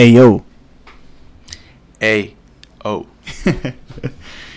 Ey, yo. Ey, oh.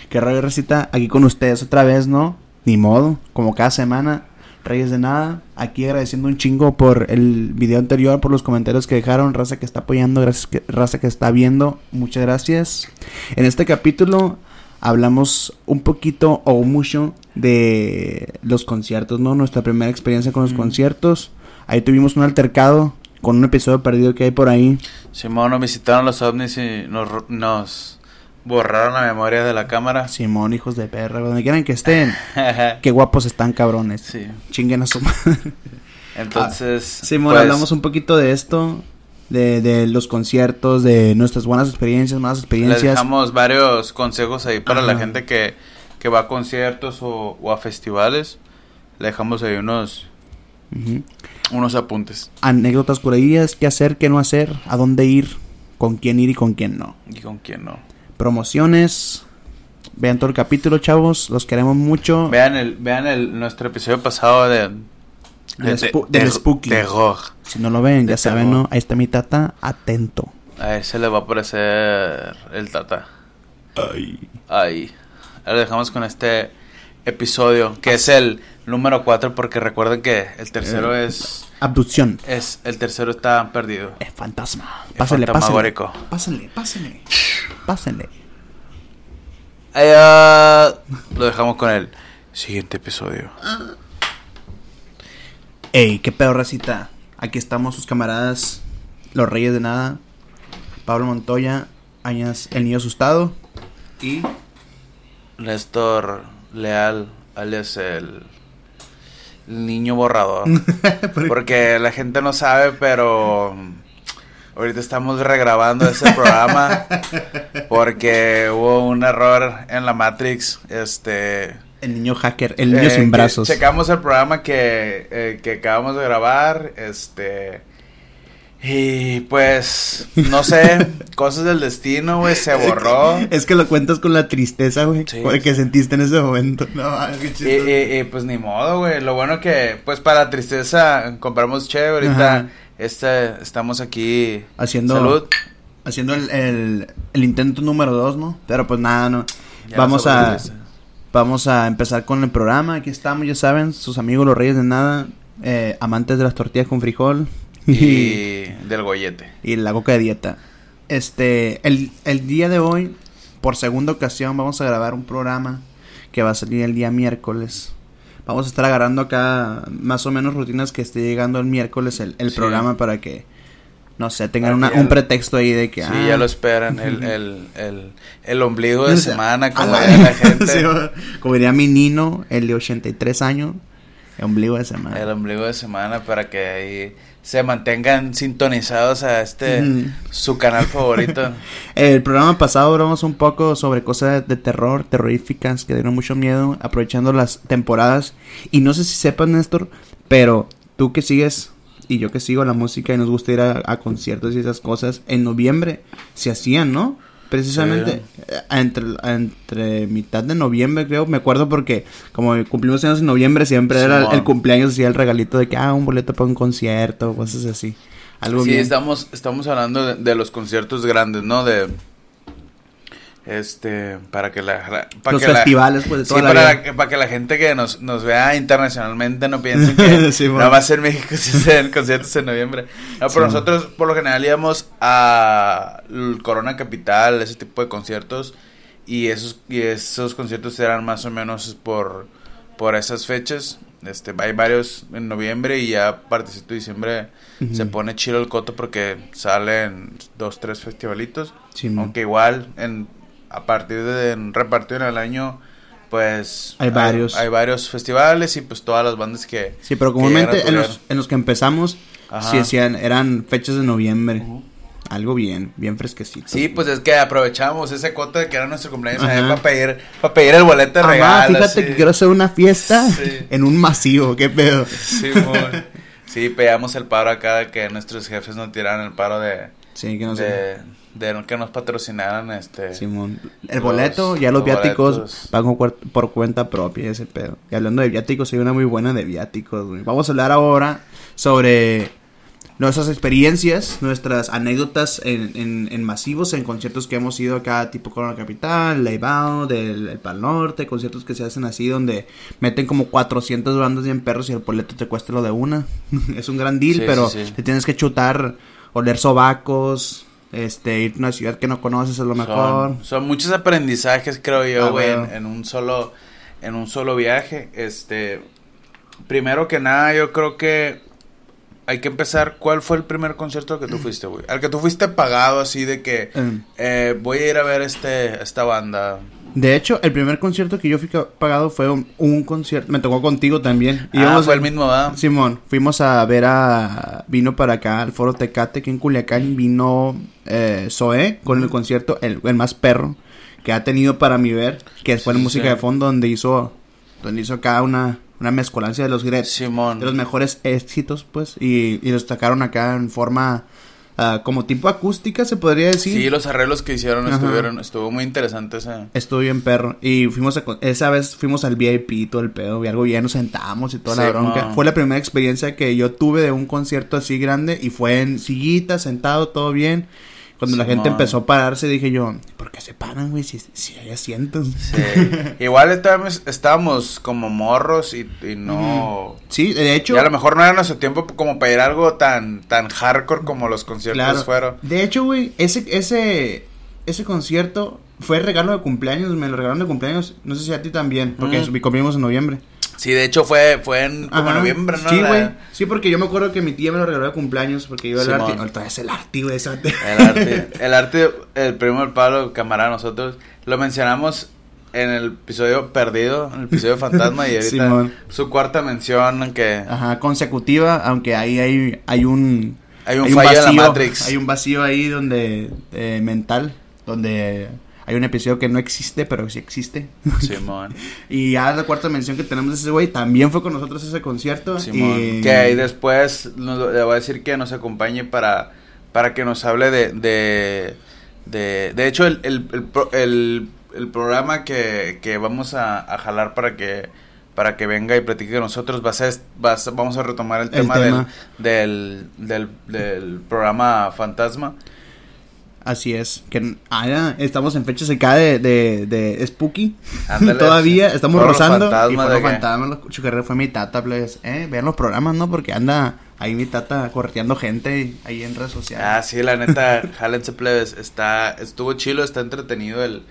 Qué rollo, recita. Aquí con ustedes otra vez, ¿no? Ni modo. Como cada semana. Reyes de nada. Aquí agradeciendo un chingo por el video anterior, por los comentarios que dejaron. Raza que está apoyando, gracias que, raza que está viendo. Muchas gracias. En este capítulo hablamos un poquito o mucho de los conciertos, ¿no? Nuestra primera experiencia con los Mm. conciertos. Ahí tuvimos un altercado con un episodio perdido que hay por ahí. Simón, nos visitaron los ovnis y nos, nos borraron la memoria de la cámara. Simón, hijos de perra, donde quieran que estén. Qué guapos están, cabrones. sí. Chinguen a su madre. Entonces, Simón, pues, hablamos un poquito de esto, de, de los conciertos, de nuestras buenas experiencias, malas les experiencias. dejamos varios consejos ahí para la Ajá. gente que, que va a conciertos o, o a festivales. Le dejamos ahí unos, Ujú. Unos apuntes. Anécdotas curadillas, qué hacer, qué no hacer, a dónde ir, con quién ir y con quién no. ¿Y con quién no? Promociones. Vean todo el capítulo, chavos. Los queremos mucho. Vean el, vean el, nuestro episodio pasado de... Del spu- del spooky. Terror. Si no lo ven, De ya saben. ¿no? Ahí está mi tata, atento. A ese le va a aparecer el tata. Ahí. Ahora dejamos con este episodio, que es el número 4, porque recuerden que el tercero Eh. es... Abducción. es El tercero está perdido. Es fantasma. Pásenle, pásenle. Pásenle, pásenle. Pásenle. Ah, lo dejamos con el siguiente episodio. Ey, qué pedo, racita. Aquí estamos sus camaradas, los reyes de nada. Pablo Montoya, Añas, el niño asustado. Y Néstor Leal, alias el, el niño borrador. Porque la gente no sabe, pero ahorita estamos regrabando ese programa porque hubo un error en la Matrix. Este. el niño hacker, el niño eh, sin brazos. Checamos el programa que, eh, que acabamos de grabar. Este. Y pues, no sé, cosas del destino, güey, se borró. Es que lo cuentas con la tristeza, güey. Sí. Que sentiste en ese momento. No, Y, y- y, pues ni modo, güey. Lo bueno que, pues para la tristeza, compramos che. Ahorita este, estamos aquí. Haciendo- Salud. Haciendo el, el, el intento número dos, ¿no? Pero pues nada, no. Ya Vamos a, vamos a empezar con el programa. Aquí estamos, ya saben, sus amigos los reyes de nada. eh, amantes de las tortillas con frijol. Y del gollete. y la coca de dieta. Este, el, el día de hoy, por segunda ocasión, vamos a grabar un programa que va a salir el día miércoles. Vamos a estar agarrando acá más o menos rutinas que esté llegando el miércoles el, el Sí. programa para que, no sé, tengan una- un pretexto ahí de que... Sí, ah, ya lo esperan. El, el, el, el ombligo de o sea, semana, como a diría la gente. Sí, como diría mi nino, el de 83 años, el ombligo de semana. El ombligo de semana para que ahí se mantengan sintonizados a este, su canal favorito. El programa pasado hablamos un poco sobre cosas de terror, terroríficas, que dieron mucho miedo, aprovechando las temporadas. Y no sé si sepas, Néstor, pero tú que sigues y yo que sigo la música y nos gusta ir a, a conciertos y esas cosas, en noviembre se hacían, ¿no? Precisamente eh, entre, entre mitad de noviembre, creo, me acuerdo porque como cumplimos años en noviembre, siempre era el, Simón. el cumpleaños, hacía el regalito de que, ah, un boleto para un concierto, cosas así. Algo Sí, bien. estamos, estamos hablando de, de los conciertos grandes, ¿no? De este para que la para Los que la- festivales, pues, de sí, toda la para, la- para que la gente que nos, nos vea internacionalmente no piense que Sí, bueno. nada más en México se hacen conciertos en noviembre. No, Sí, pero bueno. nosotros por lo general íbamos a Corona Capital, ese tipo de conciertos y esos y esos conciertos eran más o menos por por esas fechas. Este, hay varios en noviembre y ya a partir de diciembre Ujú. se pone chido el coto porque salen dos, tres festivalitos. Simón. Aunque igual en a partir de repartido en el año pues Hay varios. hay, varios festivales y pues todas las bandas que Sí, pero comúnmente en los, en los que empezamos, Ajá. sí decían, eran fechas de noviembre. Algo bien, bien fresquecito. Sí, pues es que aprovechamos ese coto de que era nuestro cumpleaños Ajá. para pedir, para pedir el boleto de regalo. fíjate que quiero hacer una fiesta Sí. en un masivo, qué pedo. Sí, sí, pegamos el paro acá de que nuestros jefes nos tiraran el paro de, Sí, que de, de que nos patrocinaran este Simón. El los- boleto, ya los, los viáticos boletos. cuer- por cuenta propia ese pedo. Y hablando de viáticos, hay una muy buena de viáticos, güey. Vamos a hablar ahora sobre nuestras experiencias, nuestras anécdotas en, en, en, masivos, en conciertos que hemos ido acá, tipo Corona Capital, Leibao, del el Pal Norte, conciertos que se hacen así donde meten como 400 bandas bien perros y el boleto te cuesta lo de una. es un gran deal, Sí, pero sí, sí. te tienes que chutar, oler sobacos, este, ir a una ciudad que no conoces es lo mejor. Son, son muchos aprendizajes, creo yo, Ah, güey, en, en un solo en un solo viaje. Este, primero que nada, yo creo que hay que empezar. ¿Cuál fue el primer concierto al que tú fuiste, güey? Al que tú fuiste pagado así de que Eh, eh, voy a ir a ver este esta banda. De hecho, el primer concierto que yo fui pagado fue un, un concierto, me tocó contigo también. ah, Íbamos fue el mismo, ¿verdad? Simón, fuimos a ver a... Vino para acá al Foro Tecate, que en Culiacán vino eh, Zoé con el concierto, el, el más perro que ha tenido para mi ver, que fue en Sí, música sí. de fondo, donde hizo, donde hizo acá una, una mezcolancia de los, Simón. de los mejores éxitos, pues, y, y los sacaron acá en forma ah, como tipo acústica, se podría decir. Sí, los arreglos que hicieron Ajá. estuvieron, estuvo muy interesante ese. Estuvo bien perro. Y fuimos a, esa vez fuimos al VIP todo el pedo. Y algo bien, nos sentamos y toda la bronca. man. Fue la primera experiencia que yo tuve de un concierto así grande. Y fue en sillita, sentado, todo bien. Cuando la gente man. empezó a pararse, dije yo, ¿por qué se paran, güey? Si, si hay asientos. Sí. Igual estábamos, estábamos como morros y, y no... Sí, de hecho. Y a lo mejor no era nuestro tiempo como para ir a algo tan, tan hardcore como los conciertos Claro. fueron. De hecho, güey, ese, ese, ese concierto fue regalo de cumpleaños. Me lo regalaron de cumpleaños. No sé si a ti también. Porque Mm. cumplimos en noviembre. Sí, de hecho fue, fue en como Ajá. noviembre, ¿no? Sí, La- güey. Sí, porque yo me acuerdo que mi tía me lo regaló de cumpleaños porque iba al Simón. arte. Ahorita es el arte, güey. El arte, el arte, el primo del Pablo, camarada nosotros, lo mencionamos en el episodio perdido, en el episodio fantasma y ahorita Simón. su cuarta mención que Ajá, consecutiva, aunque ahí hay, hay un... hay un hay fallo en la Matrix. Hay un vacío ahí donde... eh, mental. Donde hay un episodio que no existe, pero sí existe. Simón, Y ya la cuarta mención que tenemos de ese güey también fue con nosotros ese concierto. Simón. y- Que ahí después nos, le voy a decir que nos acompañe para, para que nos hable de, de, de, de hecho el, el, el, el- el programa que, que vamos a, a jalar para que para que venga y platique con nosotros va a ser, va a ser- vamos a retomar el El tema, tema. Del, del, del, del programa Fantasma. Así es. Que ah, estamos en fechas acá de, de, de Spooky. Ándale, Todavía sí. estamos rozando. y de los fantasmas, los chucarreros fue mi tata, pues. Eh, vean los programas, ¿no? Porque anda ahí mi tata correteando gente ahí en redes Ah, sociales. sí, la neta, jálense plebes, está, estuvo chilo, está entretenido el,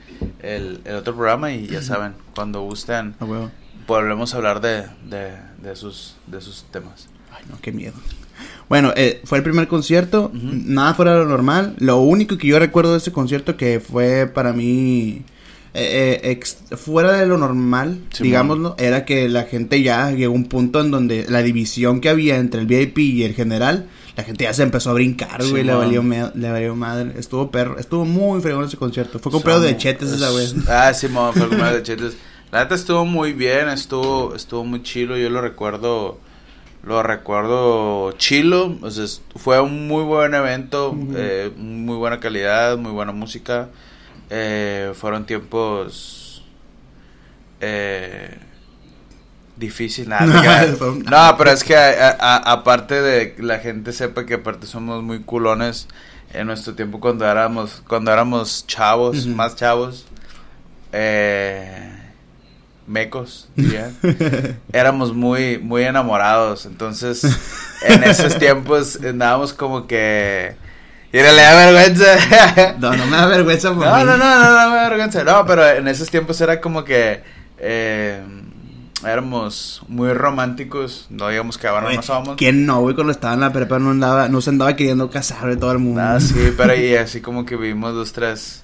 el, el otro programa y ya saben, cuando gusten, Ah, volvemos a hablar de, de, de sus, de sus temas. Ay, no, qué miedo. Bueno, eh, fue el primer concierto, nada fuera de lo normal. Lo único que yo recuerdo de ese concierto que fue para mí eh, eh, ex- fuera de lo normal, digámoslo, era que la gente ya llegó a un punto en donde la división que había entre el VIP y el general, la gente ya se empezó a brincar, güey, le valió, le valió madre. Estuvo perro, estuvo muy fregón ese concierto. Fue comprado de chetes esa vez. Ah, sí, mo, fue comprado de chetes. La neta estuvo muy bien, estuvo, estuvo muy chilo, yo lo recuerdo, lo recuerdo chilo, o sea, es- fue un muy buen evento, eh, muy buena calidad, muy buena música, eh, fueron tiempos eh, difíciles, nada, no, pero es que aparte de que la gente sepa que aparte somos muy culones en nuestro tiempo cuando éramos cuando éramos chavos, más chavos, eh, mecos, diría. éramos muy muy enamorados, entonces en esos tiempos andábamos como que y le da vergüenza. No, no me da vergüenza por No, mí. no, no, no, no me da vergüenza. No, pero en esos tiempos era como que eh, éramos muy románticos. No digamos que ahora no somos. ¿Quién no, güey? Cuando estaba en la prepa no andaba, no se andaba queriendo casar de todo el mundo. Ah, sí, pero y así como que vivimos dos, tres.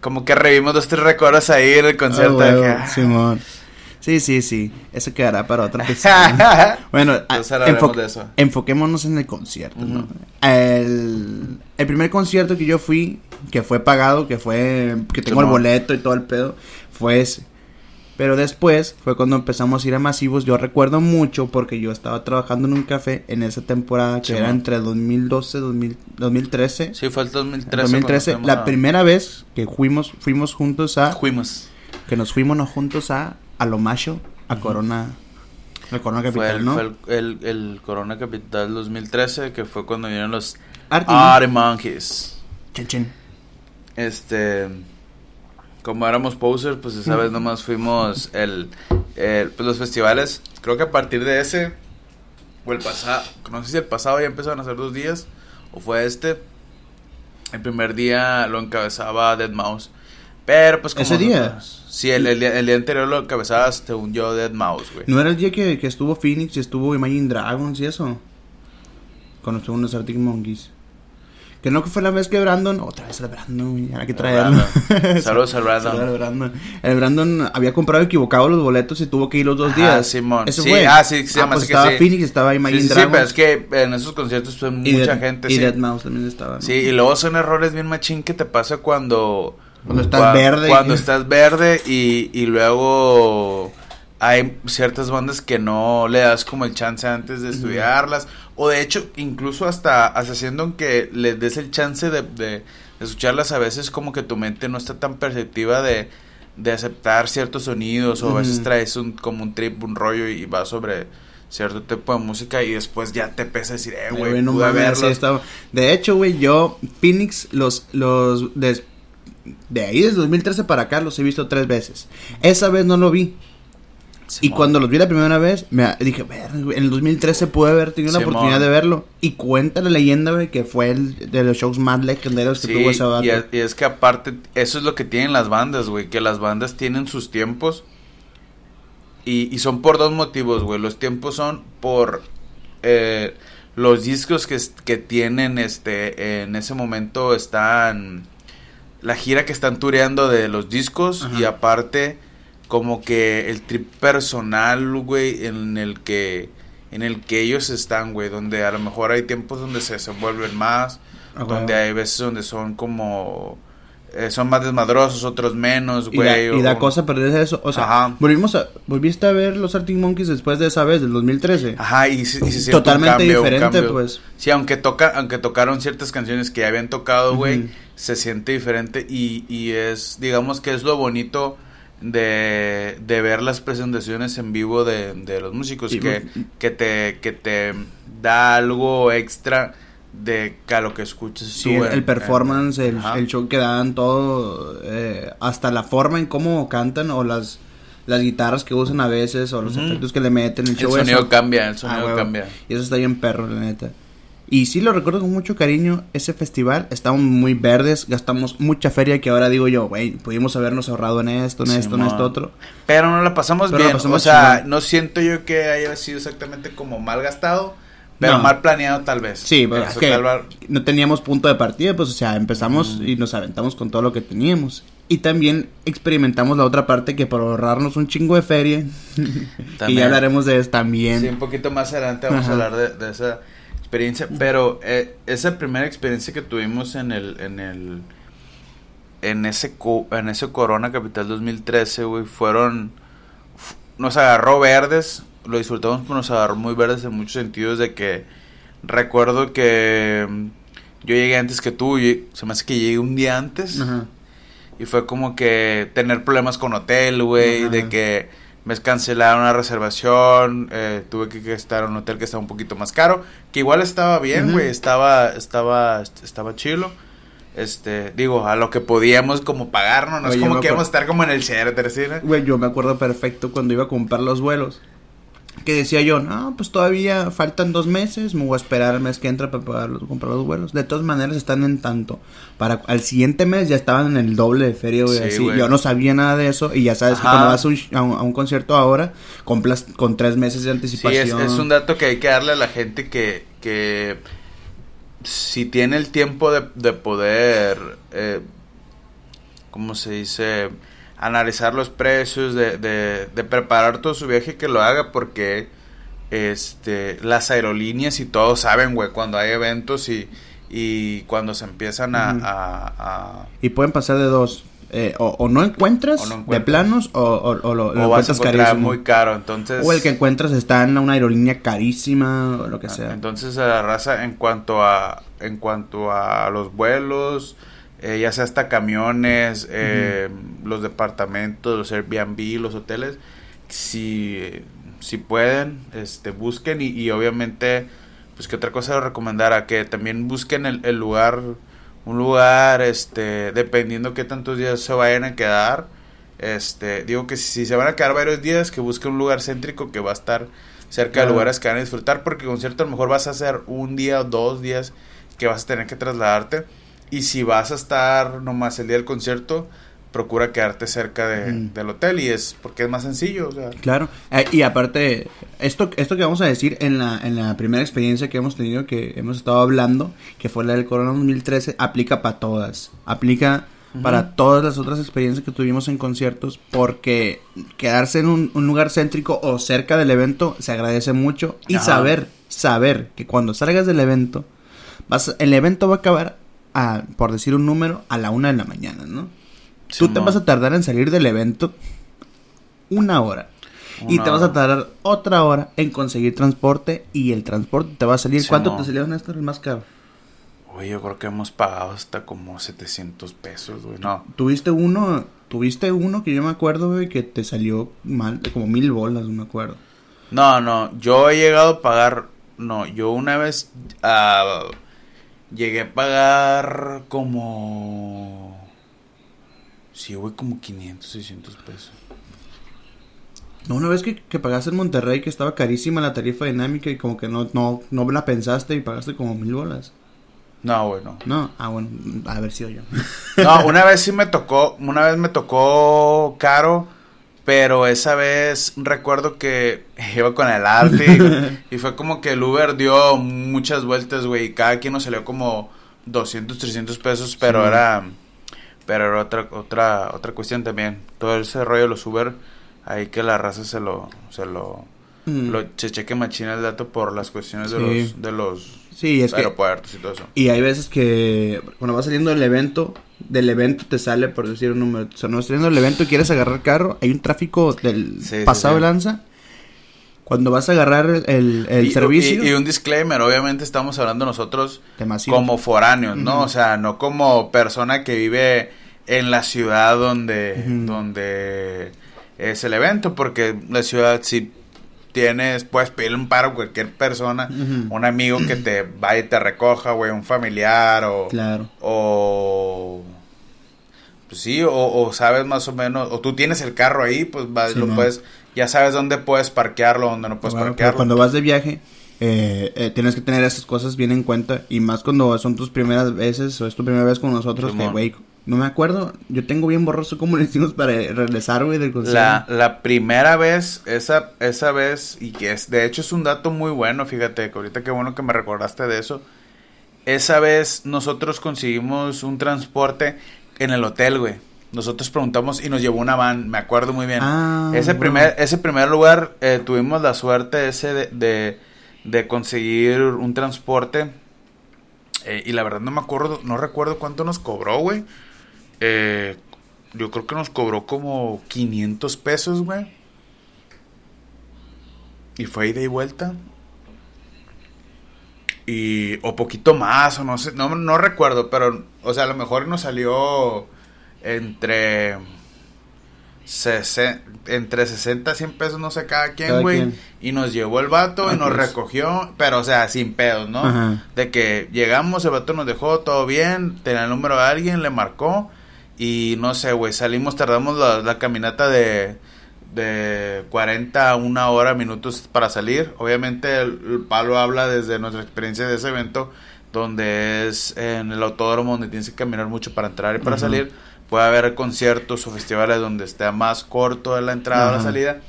Como que revivimos dos, tres recuerdos ahí en el concierto. Ah, que, ah. Simón. Sí, sí, sí. Eso quedará para otra episodio. bueno, Entonces a- hablaremos enfo- de eso. enfoquémonos en el concierto, ¿no? El, el primer concierto que yo fui, que fue pagado, que fue, que tengo el boleto y todo el pedo, fue ese. Pero después fue cuando empezamos a ir a masivos. Yo recuerdo mucho porque yo estaba trabajando en un café en esa temporada que Simón. era entre 2012 y 2013. Sí, fue el 2013. 2013, cuando la a- primera vez que fuimos, fuimos juntos a Fuimos. que nos fuimos ¿no? juntos a a lo macho a Corona El Corona Fue, Capital, el, ¿no? fue el, el- el Corona Capital 2013, que fue cuando vinieron los. Arctic Monkeys. Chin, chin. Este, como éramos posers, pues esa vez nomás fuimos el, el- pues los festivales. Creo que a partir de ese, o el pasado, no sé si el pasado ya empezaron a hacer dos días, o fue este. El primer día lo encabezaba Dead Mouse. Pero pues como ¿Ese día? Sí, el, el día, el día anterior lo encabezaba, según yo, Dead Mouse, güey. ¿No era el día que, que estuvo Phoenix y estuvo Imagine Dragons y eso? Cuando estuvo los Arctic Monkeys. Que no fue la vez que Brandon, otra vez el Brandon, güey, hay que traerlo. Saludos al Brandon. Saludos al Brandon. El Brandon había comprado equivocado los boletos y tuvo que ir los dos Ah, días. Simón. Eso Sí, fue. ah, sí, se llama pues así que estaba sí. Phoenix, estaba Imagine Sí, sí, sí, pero es que en esos conciertos fue y mucha Dead- gente, Y sí. Dead Mouse también estaba. ¿no? Sí, y luego son errores bien machín que te pasa cuando... Cuando estás verde. Cuando estás verde y, y luego hay ciertas bandas que no le das como el chance antes de estudiarlas. O de hecho, incluso hasta, hasta haciendo que les des el chance de, de- de escucharlas a veces como que tu mente no está tan perceptiva de, de aceptar ciertos sonidos. O a veces traes un, como un trip, un rollo y vas sobre cierto tipo de música y después ya te pesa decir, eh, güey, no pude verlos. estaba- De hecho, güey, yo, Phoenix, los, los, des- de ahí desde 2013 para acá los he visto tres veces. Esa vez no lo vi. Y cuando los vi la primera vez, me dije, "Verga, güey, en el 2013 pude haber tenido la oportunidad de verlo. Y cuenta la leyenda, güey, que fue el de los shows más legendarios que Sí, tuvo ese vato. y es, y es que aparte, eso es lo que tienen las bandas, güey, que las bandas tienen sus tiempos y, y son por dos motivos, güey. Los tiempos son por eh, los discos que, que tienen, este, en ese momento están, la gira que están tureando de los discos Ajá. y aparte como que el trip personal, güey, en el que en el que ellos están, güey, donde a lo mejor hay tiempos donde se desenvuelven más, donde hay veces donde son como eh, son más desmadrosos, otros menos, güey. y da o- cosa perderse eso. O sea, Ajá. volvimos a, volviste a ver los Arctic Monkeys después de esa vez, del 2013. Ajá, y, y se Totalmente un cambio, diferente, pues. Sí, aunque toca, aunque tocaron ciertas canciones que ya habían tocado, güey, se siente diferente y, y es, digamos que es lo bonito de, de ver las presentaciones en vivo de, de los músicos, Y- que, que te, que te da algo extra de que a lo que escuchas Sí, tú el, el performance, el, el show que dan, todo, eh, hasta la forma en cómo cantan o las, las guitarras que usan a veces o los Ujú. efectos que le meten, el El show sonido eso. cambia, el Ah, sonido huevo. cambia. Y eso está bien perro, la neta. Y sí lo recuerdo con mucho cariño, ese festival, estábamos muy verdes, gastamos mucha feria que ahora digo yo, güey, pudimos habernos ahorrado en esto, en esto, en esto, otro. Pero no la pasamos Pero la bien. pasamos o sea, chingón. no siento yo que haya sido exactamente como mal gastado, pero No. mal planeado tal vez. Sí, pues, Eso es que tal no teníamos punto de partida, pues, o sea, empezamos Mm. y nos aventamos con todo lo que teníamos. Y también experimentamos la otra parte que por ahorrarnos un chingo de feria, y ya hablaremos de eso también. Sí, un poquito más adelante vamos Ajá. a hablar de, de esa experiencia. Pero eh, esa primera experiencia que tuvimos en el, en el, en ese, co- en ese Corona Capital 2013, güey, fueron, nos agarró verdes, lo disfrutamos, pero nos agarró muy verdes en muchos sentidos de que recuerdo que mm, yo llegué antes que tú, y se me hace que llegué un día antes. Ajá. Y fue como que tener problemas con hotel, güey, de que me cancelaron una reservación, eh, tuve que estar en un hotel que estaba un poquito más caro, que igual estaba bien, güey, estaba, estaba, estaba chilo. Este, digo, a lo que podíamos como pagarnos, no es como que íbamos a estar como en el Sheraton, ¿sí? Güey, yo me acuerdo perfecto cuando iba a comprar los vuelos. Que decía yo, no, pues todavía faltan dos meses, me voy a esperar el mes que entra para pagar los- comprar los vuelos. De todas maneras están en tanto. Para al siguiente mes ya estaban en el doble de feria, güey. Sí, así. güey. Yo no sabía nada de eso y ya sabes que cuando vas a un, a un- a un concierto ahora, compras con tres meses de Sí, anticipación. es, es un dato que hay que darle a la gente que, que si tiene el tiempo de, de poder, eh, ¿cómo se dice? Analizar los precios, de, de, de preparar todo su viaje, que lo haga porque este las aerolíneas y todos saben, güey, cuando hay eventos y, y cuando se empiezan a... A- a- Y pueden pasar de dos. eh, o, o no encuentras O no de planos o, o- o lo, lo vas a encuentras encontrar carísimo. muy caro, entonces... O el que encuentras está en una aerolínea carísima o lo que Ah, sea. Entonces a la raza en cuanto a en cuanto a los vuelos, eh, ya sea hasta camiones, eh, los departamentos, los Airbnb, los hoteles, si si pueden, este, busquen y, y obviamente, pues que otra cosa les recomendara, que también busquen el, el lugar, un lugar, este, dependiendo qué tantos días se vayan a quedar, este, digo que si, se van a quedar varios días, que busquen un lugar céntrico que va a estar cerca de lugares que van a disfrutar, porque concierto a lo mejor vas a hacer un día o dos días que vas a tener que trasladarte, y si vas a estar nomás el día del concierto, procura quedarte cerca de- del hotel y es porque es más sencillo, o sea, Claro, eh, y aparte, esto, esto que vamos a decir en la, en la primera experiencia que hemos tenido, que hemos estado hablando, que fue la del Corona 2013, aplica para todas. Aplica para todas las otras experiencias que tuvimos en conciertos, porque quedarse en un, un lugar céntrico o cerca del evento se agradece mucho. Y Ajá. saber, saber que cuando salgas del evento, vas, el evento va a acabar, a, por decir un número, a la una de la mañana, ¿no? Tú te vas a tardar en salir del evento una hora. y te vas a tardar otra hora en conseguir transporte. Y el transporte te va a salir. ¿Cuánto te salió, Néstor, el más caro? Oye, yo creo que hemos pagado hasta como 700 pesos, güey. No, Tuviste uno. Tuviste uno que yo me acuerdo, güey, que te salió mal, como mil bolas, no me acuerdo. no, no. Yo he llegado a pagar. No, yo una vez ah, llegué a pagar como. Sí, güey, como 500, 600 pesos. No, una vez que, que pagaste en Monterrey, que estaba carísima la tarifa dinámica y como que no, no, no la pensaste y pagaste como mil bolas. No, güey, no. No, ah, bueno, a ver si yo. No, una vez sí me tocó, una vez me tocó caro, pero esa vez recuerdo que iba con el arte y, fue como que el Uber dio muchas vueltas, güey, y cada quien nos salió como 200, 300 pesos, pero Sí. era pero era otra otra otra cuestión también. Todo ese rollo de los Uber ahí que la raza se lo se lo, Mm. lo cheque machina el dato por las cuestiones de los de los Sí, es que aeropuertos y todo eso. Y hay veces que cuando vas saliendo del evento, del evento te sale, por decir un número, o sea, no saliendo del evento y quieres agarrar carro, hay un tráfico del Sí, sí, pasado sí. lanza. Cuando vas a agarrar el, el- Y- servicio, y, y un disclaimer, obviamente estamos hablando nosotros demasiado. como foráneos, ¿no? O sea, no como persona que vive en la ciudad donde, donde es el evento, porque la ciudad si tienes, puedes pedirle un paro a cualquier persona, un amigo que te vaya y te recoja, güey, un familiar o... Claro. O... Pues sí, o, o sabes más o menos, o tú tienes el carro ahí, pues vas, Sí, lo puedes, ya sabes dónde puedes parquearlo, dónde no puedes Bueno, parquearlo. cuando vas de viaje, eh, eh, tienes que tener esas cosas bien en cuenta. Y más cuando son tus primeras veces o es tu primera vez con nosotros, que, Simón. güey, no me acuerdo. Yo tengo bien borroso cómo le hicimos para regresar, güey, del concierto. La, la primera vez, esa, esa vez, y que es, de hecho es un dato muy bueno, fíjate, que ahorita qué bueno que me recordaste de eso. Esa vez nosotros conseguimos un transporte en el hotel, güey. Nosotros preguntamos y nos llevó una van, me acuerdo muy bien. Ah, ese, bueno. primer, ese primer lugar eh, tuvimos la suerte ese de, de, de conseguir un transporte. eh, y la verdad no me acuerdo, no recuerdo cuánto nos cobró, güey. Eh, yo creo que nos cobró como 500 pesos, güey. Y fue ida y vuelta. Y, o poquito más, o no sé, no, no recuerdo, pero, o sea, a lo mejor nos salió entre, sesen- entre 60 a 100 pesos, no sé, cada quien, güey. Y nos llevó el vato Ah, y nos pues. recogió, pero, o sea, sin pedos, ¿no? Ajá. De que llegamos, el vato nos dejó todo bien, tenía el número de alguien, le marcó. Y no sé, güey, salimos, tardamos la, la caminata de, de 40 a una hora, minutos para salir. Obviamente el, el palo habla desde nuestra experiencia de ese evento, donde es en el autódromo donde tienes que caminar mucho para entrar y para salir. Puede haber conciertos o festivales donde esté más corto de la entrada o la salida.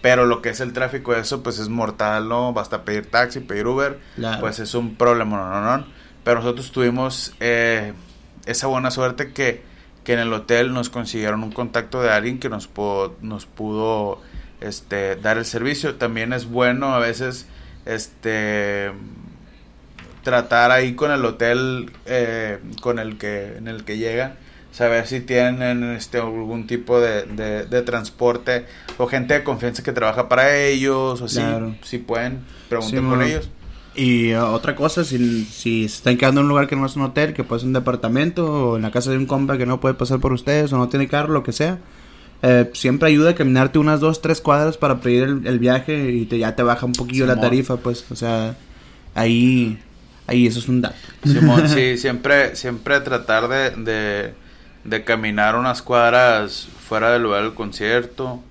Pero lo que es el tráfico, eso pues es mortal, ¿no? Basta pedir taxi, pedir Uber Claro. pues es un problema, no, no, no. Pero nosotros tuvimos eh, esa buena suerte que, que en el hotel nos consiguieron un contacto de alguien que nos pudo, nos pudo este, dar el servicio. También es bueno a veces este tratar ahí con el hotel eh, con el que en el que llega saber si tienen este algún tipo de, de, de transporte o gente de confianza que trabaja para ellos o Claro. si, si pueden preguntar Sí, por mo. ellos Y eh, otra cosa, si, si se están quedando en un lugar que no es un hotel, que puede ser un departamento, o en la casa de un compa que no puede pasar por ustedes, o no tiene carro, lo que sea, eh, siempre ayuda a caminarte unas dos, tres cuadras para pedir el, el viaje y te, ya te baja un poquillo la tarifa, pues, o sea, ahí, ahí eso es un dato. Simón, sí, siempre, siempre tratar de, de, de caminar unas cuadras fuera del lugar del concierto,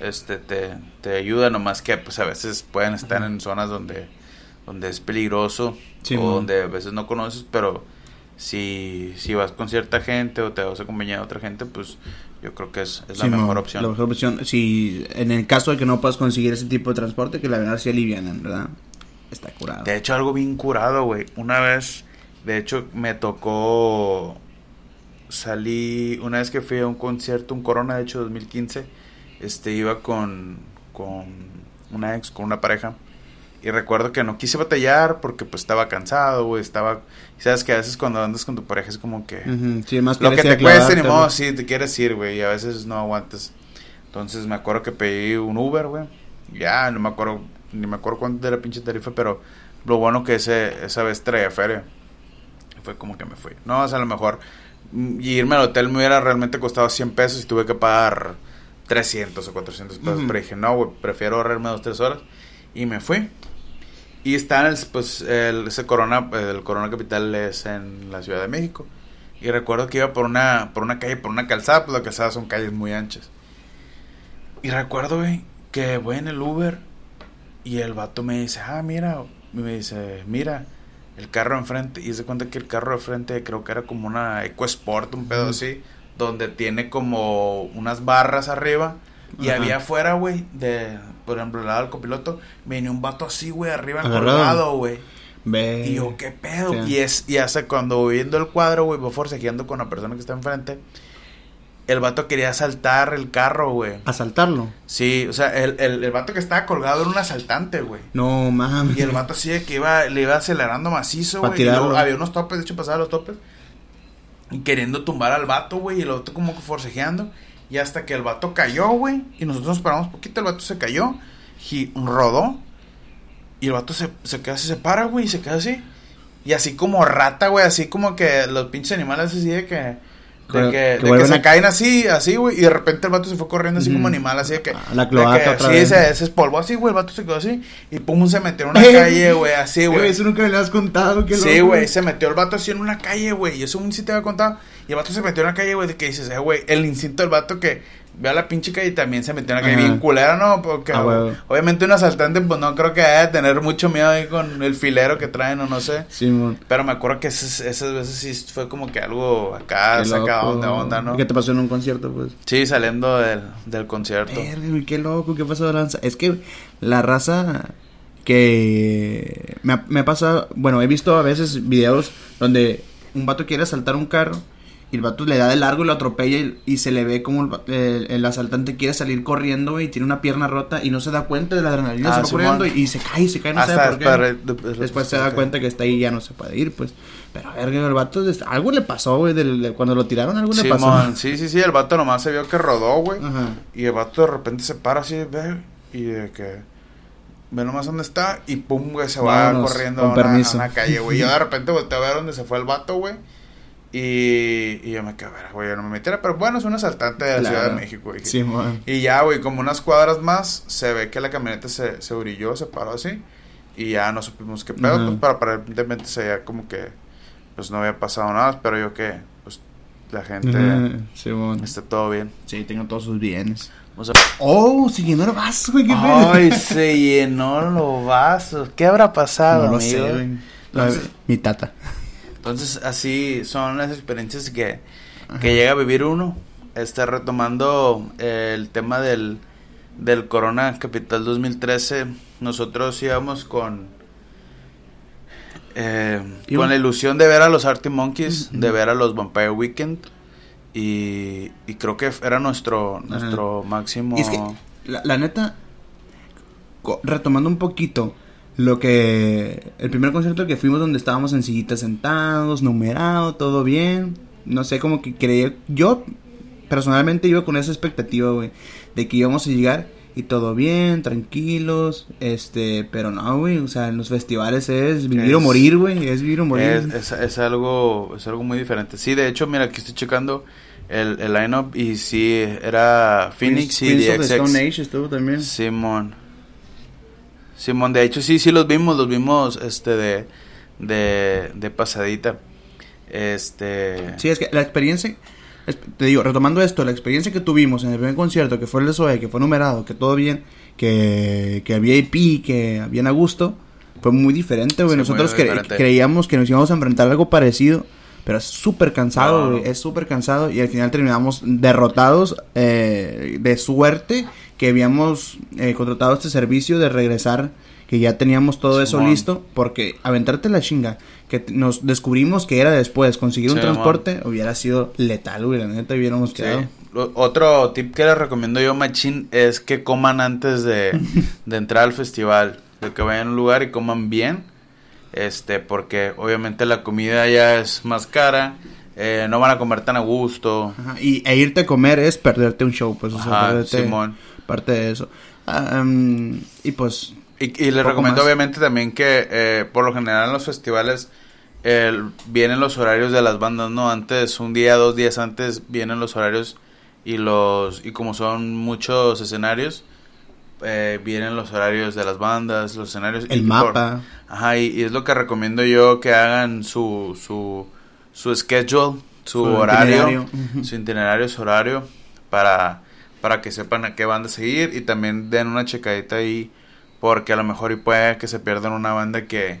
este, te, te ayuda, nomás que pues a veces pueden estar en zonas donde, donde es peligroso o donde a veces no conoces, pero si, si vas con cierta gente o te vas acompañado de otra gente, pues yo creo que es, es la mejor opción. La mejor opción, si en el caso de que no puedas conseguir ese tipo de transporte, que la verdad sí alivianan, ¿verdad? Está curado. De hecho, algo bien curado, güey. Una vez, de hecho, me tocó. Salí. Una vez que fui a un concierto, un Corona, de hecho, 2015. Este, iba con. Con una ex, con una pareja. Y recuerdo que no quise batallar porque, pues, estaba cansado, güey. Estaba. Sabes que a veces cuando andas con tu pareja es como que. Ujú, sí, más Lo que te cueste, ni modo, sí, te quieres ir, güey, y a veces no aguantas. Entonces me acuerdo que pedí un Uber, güey. Ya, no me acuerdo, ni me acuerdo cuánto era la pinche tarifa, pero lo bueno que ese, esa vez traía feria. Fue como que me fui. No, o sea, a lo mejor mm, y irme al hotel me hubiera realmente costado 100 pesos y tuve que pagar 300 o 400 pesos. Pero dije, no, güey, prefiero ahorrarme dos, tres horas. Y me fui. Y está en el, pues, el, ese Corona, el Corona Capital es en la Ciudad de México. Y recuerdo que iba por una, por una calle, por una calzada, pues las calzadas son calles muy anchas. Y recuerdo, güey, que voy en el Uber y el vato me dice, ah, mira, y me dice, mira, el carro enfrente, y se cuenta que el carro de enfrente creo que era como una EcoSport, un pedo Ujú. así, donde tiene como unas barras arriba. Y Ajá. había afuera, güey, de, por ejemplo, el lado del copiloto, venía un vato así, güey, arriba colgado, güey. Y yo, ¿qué pedo? Sí. Y es, y hace cuando viendo el cuadro, güey, voy forcejeando con la persona que está enfrente. El vato quería saltar el carro, güey. Asaltarlo. Sí, o sea, el, el, el vato que estaba colgado era un asaltante, güey. No mames. Y el vato así de que iba, le iba acelerando macizo, güey. Había unos topes, de hecho pasaba los topes. Y queriendo tumbar al vato, güey. Y el otro como que forcejeando. Y hasta que el vato cayó, güey. Y nosotros nos paramos poquito, el vato se cayó. Y rodó. Y el vato se, se queda así, se para, güey, y se queda así. Y así como rata, güey, así como que los pinches animales así de que... De Que- que, que de que se a- caen así, así, güey. Y de repente el vato se fue corriendo así como animal, así de que... La cloaca que- otra sí, vez. se, se espolvó así, güey. El vato se quedó así. Y pum, se metió en una calle, güey, así, güey. Eso nunca me lo has contado. qué Sí, güey, se metió el vato así en una calle, güey. Y eso un sí te había contado. Y el vato se metió en la calle, güey, de que dices, eh, güey, el instinto del vato que ve a la pinche calle y también se metió en la calle Ajá. bien culera, ¿no? Porque Ah, güey. obviamente un asaltante, pues no creo que haya de tener mucho miedo ahí con el filero que traen o no sé. Simón. Pero me acuerdo que esas, esas veces sí fue como que algo acá Qué sacado loco. de onda, ¿no? ¿Qué te pasó en un concierto, pues? Sí, saliendo del, del concierto. Verga, qué loco, qué pasó de lanza. Es que la raza que me me ha pasado, bueno, he visto a veces videos donde un vato quiere asaltar un carro y el vato le da de largo y lo atropella y, y se le ve como el, el- el asaltante quiere salir corriendo güey, y tiene una pierna rota y no se da cuenta de la adrenalina, Ah, se va Simón. corriendo y, y se cae, se cae, no Hasta sabe por qué. después- después- Después se da cuenta que está ahí y ya no se puede ir, pues. Pero, verga, el vato, algo le pasó, güey, de cuando lo tiraron, algo le pasó. Sí, sí, sí, el vato nomás se vio que rodó, güey. Y el vato de repente se para así, ve, y de que ve nomás dónde está, y pum, güey, se va Vámonos, corriendo a una, a calle, güey. Yo de repente volteé a ver dónde se fue el vato, güey. Y, y yo me quedé, güey, yo no me metiera, pero bueno, es un asaltante de la Claro. Ciudad de México, güey. Simón. Y ya, güey, como unas cuadras más, se ve que la camioneta se, se orilló, se paró así. Y ya no supimos qué pedo, Ajá. pues, pero aparentemente se veía como que, pues no había pasado nada, espero yo que, pues, la gente Ajá, Simón. esté todo bien. Sí, tengo todos sus bienes. Vamos a Oh, se llenó el vaso, güey. ¿Qué Ay, pedo? se llenó los vasos. ¿Qué habrá pasado, no lo amigo? sé, güey. Entonces- Mi tata. Entonces, así son las experiencias que, que llega a vivir uno. Este, retomando eh, el tema del, del Corona Capital 2013, nosotros íbamos con... eh, con la ilusión de ver a los Arctic Monkeys, de ver a los Vampire Weekend. Y, y creo que era nuestro, nuestro máximo... Y es que, la, la neta, retomando un poquito lo que. El primer concierto que fuimos, donde estábamos en sillitas sentados, numerado, todo bien. No sé, como que creía. Yo, personalmente, iba con esa expectativa, güey, de que íbamos a llegar y todo bien, tranquilos, este, pero no, güey, o sea, en los festivales es vivir o Es- morir, güey, es vivir o morir. Es, es, es algo es algo muy diferente. Sí, de hecho, mira, aquí estoy checando el, el lineup y sí era Phoenix y Prince The of the Stone XX. Age estuvo también. Simón. Simón, de hecho sí, sí los vimos, los vimos este de de, de pasadita. Este Sí, es que la experiencia, te digo, retomando esto, la experiencia que tuvimos en el primer concierto, que fue el de Zoe, que fue numerado, que todo bien, que, que había IP, que bien a gusto, fue muy diferente, güey. Sí, Nosotros cre- diferente. creíamos que nos íbamos a enfrentar a algo parecido, pero es súper cansado, No, güey, es súper cansado y al final terminamos derrotados eh, de suerte que habíamos eh, contratado este servicio de regresar, que ya teníamos todo eso listo, porque aventarte la chinga, que nos descubrimos que era después, conseguir un transporte hubiera sido letal, güey, la neta hubiéramos quedado. Otro tip que les recomiendo yo, Machín, es que coman antes de, de entrar al festival. De que vayan a un lugar y coman bien. Este, porque obviamente la comida ya es más cara. eh, no van a comer tan a gusto. Ajá, Y e irte a comer es perderte un show, pues, o sea, perderte Simón. Parte de eso. Um, y pues, Y, y les recomiendo más. obviamente también que eh, por lo general en los festivales vienen los horarios de las bandas, ¿no? Antes, un día, dos días antes vienen los horarios y los y como son muchos escenarios, eh, vienen los horarios de las bandas, los escenarios. el y por- mapa. Ajá, y, y es lo que recomiendo yo que hagan su, su, su schedule, su, Su horario, itinerario, su itinerario, su horario, para, para que sepan a qué banda seguir y también den una checadita ahí, porque a lo mejor y puede que se pierdan una banda que,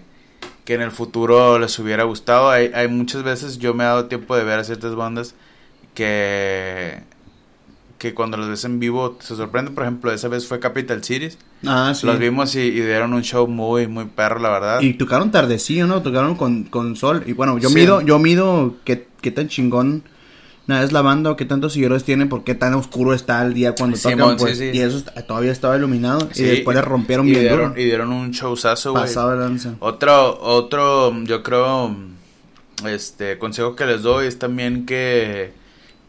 que en el futuro les hubiera gustado. Hay, hay muchas veces, yo me he dado tiempo de ver a ciertas bandas que que cuando las ves en vivo se sorprende, por ejemplo, esa vez fue Capital Cities. Ah, sí. Los vimos y, y dieron un show muy, muy perro, la verdad. Y tocaron tardecillo, ¿no? Tocaron con, con sol. Y bueno, yo Sí. mido, yo mido qué, qué tan chingón nada es la banda o qué tantos seguidores tiene, por qué tan oscuro está el día cuando Simón, tocan, pues. sí, sí. Y eso todavía estaba iluminado. Sí, y después le rompieron y bien dieron, duro. Y dieron un showzazo, güey. Pasado de lanza. Otro, otro, yo creo, este, consejo que les doy es también que,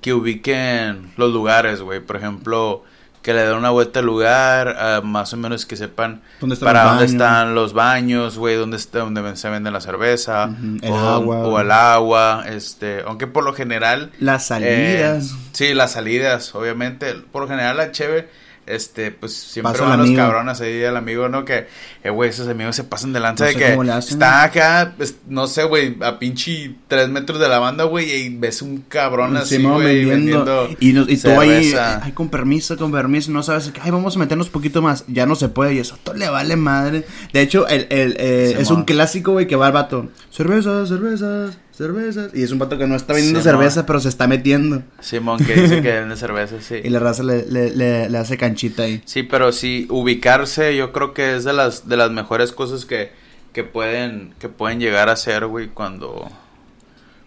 que ubiquen los lugares, güey. Por ejemplo, que le den una vuelta al lugar, ah, más o menos que sepan ¿Dónde están para dónde están los baños, güey, dónde está, dónde se vende la cerveza, el o, agua, o güey. el agua, este, aunque por lo general Las salidas. eh, sí, las salidas, obviamente. Por lo general la cheve, este, pues siempre Pasa van los cabrones ahí el amigo, ¿no? Que, eh, güey, esos amigos se pasan de lanza No de que está acá, pues, no sé, güey, a pinche tres metros de la banda, güey, y ves un cabrón así, güey, vendiendo. vendiendo Y, nos- y tú ahí, ay, con permiso, con permiso, no sabes, ay, vamos a meternos poquito más. Ya no se puede, y eso todo le vale madre. De hecho, el, el, eh, es un clásico, güey, que va el vato. Cervezas, cervezas, cervezas. Y es un vato que no está vendiendo Simón. cerveza, pero se está metiendo. Simón que dice que vende cerveza, sí. Y la raza le, le, le, le hace canchita ahí. Sí, pero sí, ubicarse yo creo que es de las, de las mejores cosas que, que pueden, que pueden llegar a hacer, güey, cuando,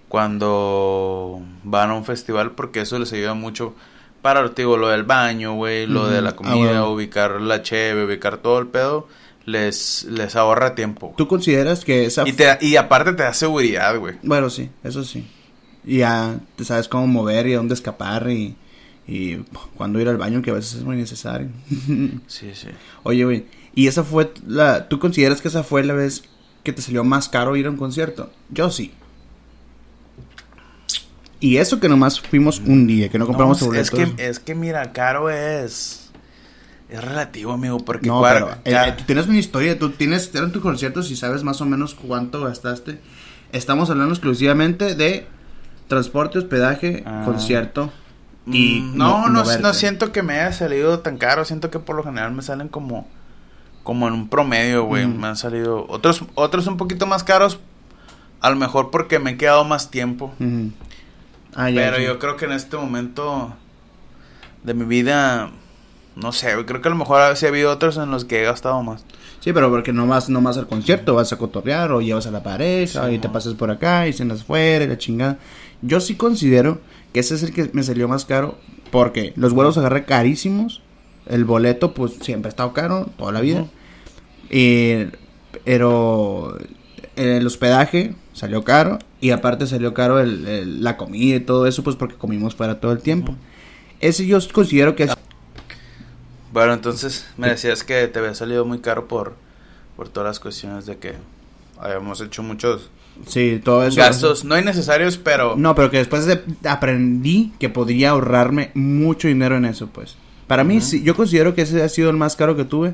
cuando van a un festival, porque eso les ayuda mucho para, digo, lo del baño, güey, lo de la Ah, comida, bueno. ubicar la cheve, ubicar todo el pedo, les, les ahorra tiempo. ¿Tú consideras que esa... Y, te, y aparte te da seguridad, güey. Bueno, sí, eso sí. Y ya te sabes cómo mover y dónde escapar y, y cuándo ir al baño, que a veces es muy necesario. Sí, sí. Oye, güey, ¿y esa fue la... ¿Tú consideras que esa fue la vez que te salió más caro ir a un concierto? Yo sí. Y eso que nomás fuimos un día, que no compramos No, es que, es que mira, caro es... Es relativo, amigo, porque... No, pero eh, tú tienes una historia, tú tienes, eran tus conciertos y sabes más o menos cuánto gastaste. Estamos hablando exclusivamente de transporte, hospedaje, Ah. concierto y Mm, no, no, siento que me haya salido tan caro. Siento que por lo general me salen como, como en un promedio, güey. Mm. Me han salido otros, otros un poquito más caros. A lo mejor porque me he quedado más tiempo. Ah, ya, Pero sí. yo creo que en este momento de mi vida, no sé, creo que a lo mejor sí ha habido otros en los que he gastado más. Sí, pero porque no vas, no vas al concierto, vas a cotorrear o llevas a la pareja Sí, y te pasas por acá y cenas fuera y la chingada. Yo sí considero que ese es el que me salió más caro porque los vuelos agarré carísimos, el boleto pues siempre ha estado caro toda la vida. Ujú. Y- pero el hospedaje salió caro y aparte salió caro el, el- la comida y todo eso pues porque comimos fuera todo el tiempo. Ese yo considero que es... Bueno, entonces me decías que te había salido muy caro por, por todas las cuestiones de que habíamos hecho muchos Sí, todo eso. gastos, no innecesarios, pero... No, pero que después de- aprendí que podría ahorrarme mucho dinero en eso, pues. Para mí, Ujú. sí, yo considero que ese ha sido el más caro que tuve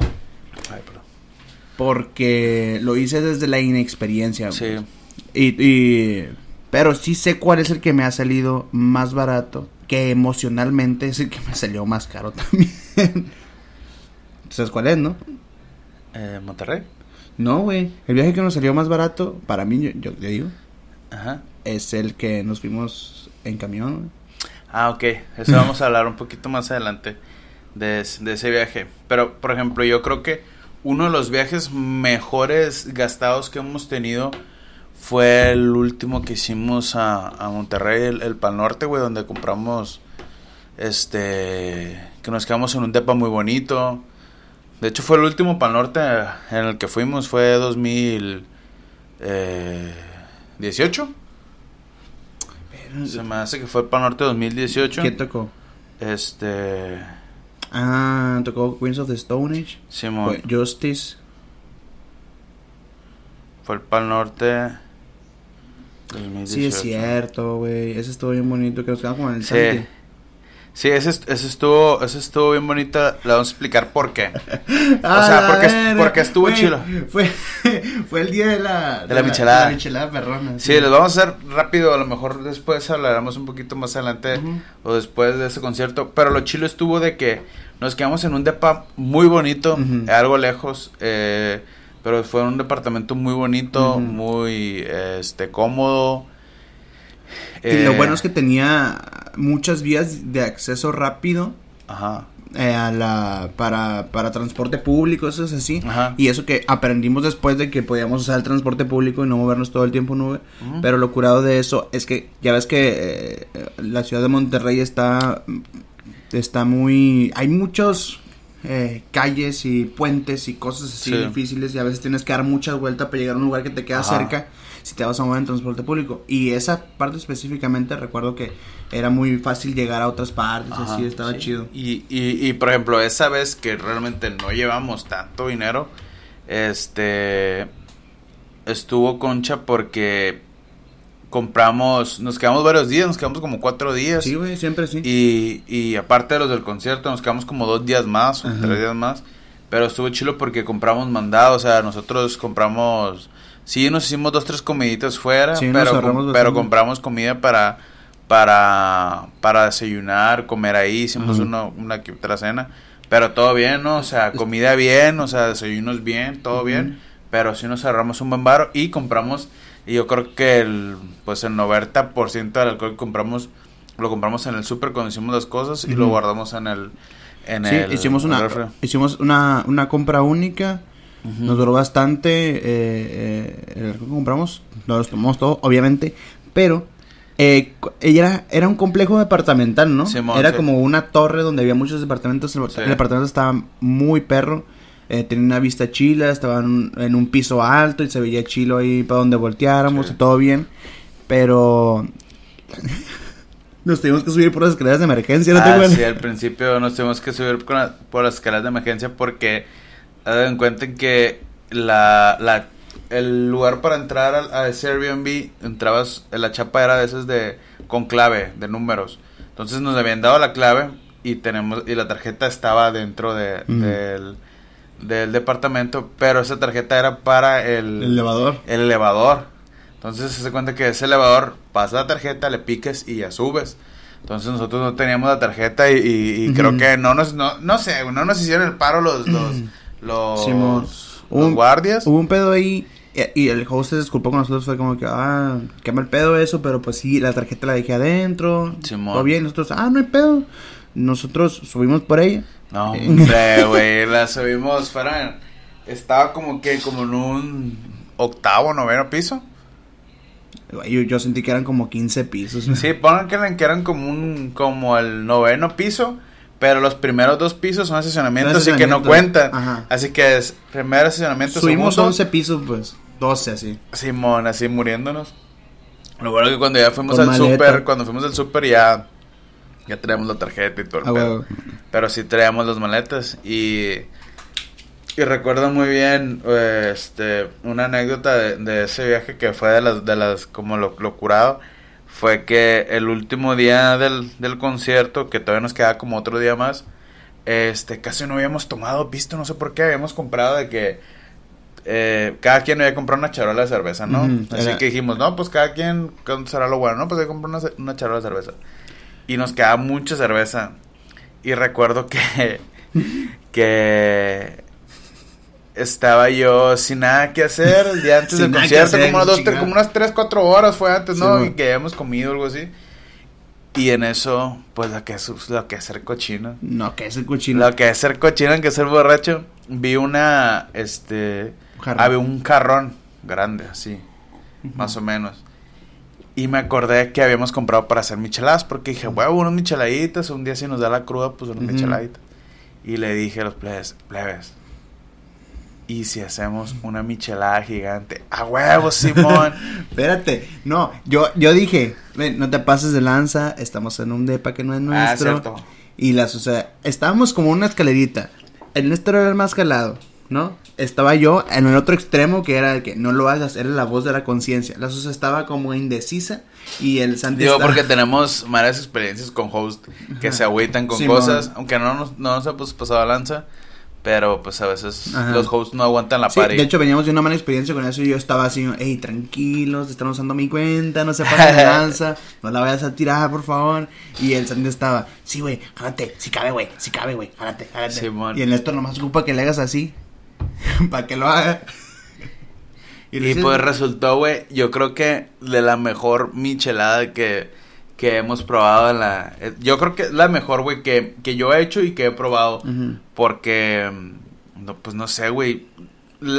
Ay, perdón. porque lo hice desde la inexperiencia. Sí, pues. Y, y- pero sí sé cuál es el que me ha salido más barato, que emocionalmente es el que me salió más caro también. ¿Sabes cuál es, no? eh, Monterrey. No, güey. El viaje que nos salió más barato, para mí, yo, yo digo, Ajá. es el que nos fuimos en camión. Ah, ok. Eso vamos a hablar un poquito más adelante de, es- de ese viaje. Pero, por ejemplo, yo creo que uno de los viajes mejores gastados que hemos tenido fue el último que hicimos a, a Monterrey, el, el Pal Norte, güey, donde compramos, este, que nos quedamos en un depa muy bonito. De hecho, fue el último Pal Norte en el que fuimos, fue 2018. Se me hace que fue el Pal Norte 2018. ¿Qué tocó? Este. Ah, tocó Queens of the Stone Age. Simón. Justice. Fue el Pal Norte. Sí, es 2018. cierto, güey. Ese estuvo bien bonito. Que nos quedamos con el Sí. Santi. Sí, ese, ese estuvo, ese estuvo bien bonito. Le vamos a explicar por qué. O sea, porque- porque estuvo Güey, chilo. Fue, fue el día de la... De la michelada. la michelada perrona. Sí, les vamos a hacer rápido. A lo mejor después hablaremos un poquito más adelante o después de ese concierto. Pero lo chilo estuvo de que nos quedamos en un depa muy bonito, algo lejos. eh, pero fue un departamento muy bonito, muy este cómodo. Y lo Eh, bueno es que tenía muchas vías de acceso rápido Ajá. eh, a la para, para transporte público, eso es así. Ajá. Y eso que aprendimos después de que podíamos usar el transporte público y no movernos todo el tiempo en nube. Pero lo curado de eso es que ya ves que eh, la ciudad de Monterrey está, está muy... Hay muchos eh, calles y puentes y cosas así Sí. difíciles y a veces tienes que dar muchas vueltas para llegar a un lugar que te queda Ajá. cerca si te vas a mover en transporte público. Y esa parte específicamente recuerdo que era muy fácil llegar a otras partes, Ajá, así estaba sí. chido. Y, y, y, por ejemplo, esa vez que realmente no llevamos tanto dinero, este estuvo concha porque compramos, nos quedamos varios días, nos quedamos como cuatro días. Sí, güey, siempre sí. Y, y aparte de los del concierto, nos quedamos como dos días más, o tres días más. Pero estuvo chilo porque compramos mandado, o sea, nosotros compramos, sí, nos hicimos dos, tres comiditas fuera, Sí, pero, com- pero compramos comida para, para, para desayunar, comer ahí, hicimos una, una que otra cena. Pero todo bien, ¿no? O sea, comida bien, o sea, desayunos bien, todo bien. Pero sí nos ahorramos un buen varo y compramos, y yo creo que el, pues el 90% del alcohol que compramos, lo compramos en el súper cuando hicimos las cosas y lo guardamos en el, en Sí, el hicimos el una, hicimos una, una compra única. Nos duró bastante. eh, eh, el alcohol que compramos, nos tomamos todo, obviamente. Pero eh, cu- era, era un complejo departamental, ¿no? Era sí. como una torre donde había muchos departamentos. El, Sí. el departamento estaba muy perro. eh, tenía una vista chila, estaba en un, en un piso alto y se veía chilo ahí para donde volteáramos y todo bien. Pero nos tuvimos que subir por las escaleras de emergencia, ¿no te Ah, acuerdas? sí, al principio nos tuvimos que subir la- por las escaleras de emergencia porque hagan cuenta que la, la, el lugar para entrar al- a, ese Airbnb, entrabas, la chapa era de esas de, con clave, de números. Entonces nos habían dado la clave y tenemos, y la tarjeta estaba dentro de, del, del departamento, pero esa tarjeta era para El elevador. el elevador. Entonces se hace cuenta que ese elevador pasa la tarjeta, le piques y ya subes. Entonces nosotros no teníamos la tarjeta y, y- y creo que no nos, no, no sé, no nos hicieron el paro los, los, los, Simón. los Un- guardias. Hubo un pedo ahí y, y el host se disculpó con nosotros. Fue como que, ah, qué mal pedo eso, pero pues sí, la tarjeta la dejé adentro. Simón. Todo bien, nosotros, ah, no hay pedo. Nosotros subimos por ella. No, hombre, güey, la subimos, fuera, estaba como que, como en un octavo, noveno piso. Yo, yo sentí que eran como 15 pisos. Sí, pongan que eran, que eran como un, como el noveno piso, pero los primeros dos pisos son estacionamientos, así que no cuentan. Ajá. Así que es primer estacionamiento, Subimos segundo, 11 pisos, pues. 12 así. Simón, así muriéndonos. Lo bueno que cuando ya fuimos Con al súper, cuando fuimos al súper ya Ya traíamos la tarjeta y todo el Ah, pedo. Pero sí traíamos las maletas y... Y recuerdo muy bien este, una anécdota de, de ese viaje que fue de las, de las como lo, lo curado. Fue que el último día del, del concierto, que todavía nos queda como otro día más, este, casi no habíamos tomado pisto, no sé por qué, habíamos comprado de que eh, cada quien había comprado una charola de cerveza, ¿no? Así era- que dijimos, no, pues cada quien, ¿cuánto será lo bueno? No, pues hay que comprar una, una charola de cerveza. Y nos quedaba mucha cerveza. Y recuerdo que, que estaba yo sin nada que hacer el día antes del concierto, hacer, como unas, dos, como unas 3, 4 horas fue antes, Sí, ¿no? güey. y que habíamos comido algo así. Y en eso, pues lo que es, lo que es ser cochino. No, que es el cochino. Lo que es ser cochino, que es ser borracho. Vi una, este, Jarrón. había un jarrón grande, así, más o menos. Y me acordé que habíamos comprado para hacer micheladas, porque dije, huevo, unos micheladitas, un día si nos da la cruda, pues unos Ujú. micheladitas. Y le dije a los plebes, plebes, ¿y si hacemos una michelada gigante? ¡A huevo, Simón! Espérate, no, yo, yo dije, ven, no te pases de lanza, estamos en un depa que no es ah, nuestro. cierto. y las, o sea, estábamos como una escalerita. El Néstor era el más calado, ¿no? Estaba yo en el otro extremo que era el que no lo hagas, era la voz de la conciencia. La Susa estaba como indecisa y el Santi Digo, estaba- porque tenemos varias experiencias con host que se agüitan con Simón. cosas, aunque no nos, no nos ha pues, pasado lanza, pero pues a veces Ajá. los hosts no aguantan la Sí, party. de hecho veníamos de una mala experiencia con eso y yo estaba así, hey, tranquilos, están usando mi cuenta, no se pasen de lanza, no la vayas a tirar, por favor. Y el Santi estaba, sí, güey, jálate, si cabe, güey, si cabe, güey, jálate, jálate. Simón. Y el Néstor nomás ocupa que le hagas así, para que lo haga. Y, dices, pues resultó, güey, yo creo que de la mejor michelada que, que hemos probado en la... eh, Yo creo que es la mejor, güey, que, que yo he hecho y que he probado. Porque, mm, no, pues no sé, güey.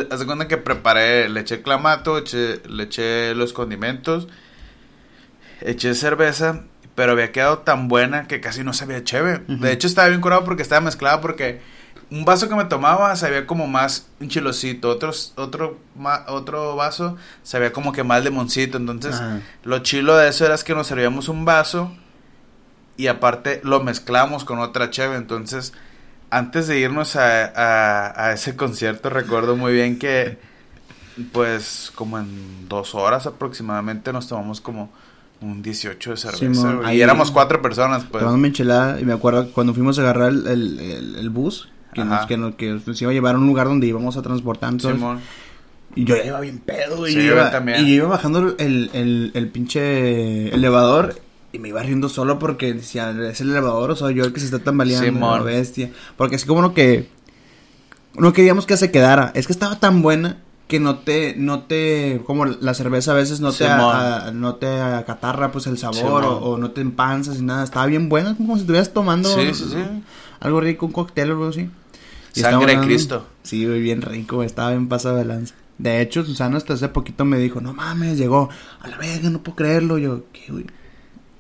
Haz de cuenta que preparé, le eché clamato, eché- le eché los condimentos, eché cerveza, pero había quedado tan buena que casi no sabía chévere. De hecho, estaba bien curado porque estaba mezclada porque un vaso que me tomaba sabía como más un chilocito, otros, otro, ma- otro vaso sabía como que más limoncito. Entonces, Ajá. lo chilo de eso era que nos servíamos un vaso y aparte lo mezclamos con otra cheve. Entonces, antes de irnos a, a, a ese concierto, recuerdo muy bien que, pues, como en dos horas aproximadamente nos tomamos como un 18 de cerveza. Ahí- y éramos cuatro personas, pues. Tomando mi enchilada y me acuerdo cuando fuimos a agarrar el, el, el- el bus que Ajá. nos, que, nos, que nos iba a llevar a un lugar donde íbamos a transportar entonces, Simón. y yo ya iba bien pedo Sí, y yo iba, también. y yo iba bajando el, el, el pinche elevador y me iba riendo solo porque decía es el elevador o soy yo el que se está tambaleando la bestia porque así como uno que no queríamos que se quedara es que estaba tan buena que no te, no te, como la cerveza a veces no te, Simón. a- a- no te acatarra pues el sabor o, o no te empanzas y nada, estaba bien buena, como si estuvieras tomando Sí, sí, sí. algo rico, un cóctel o algo así. Sangre de Cristo. Sí, güey, bien rico, güey, estaba bien pasado de lanza. De hecho, Susana hasta hace poquito me dijo, no mames, llegó, a la verga, no puedo creerlo. Yo, ¿qué, güey?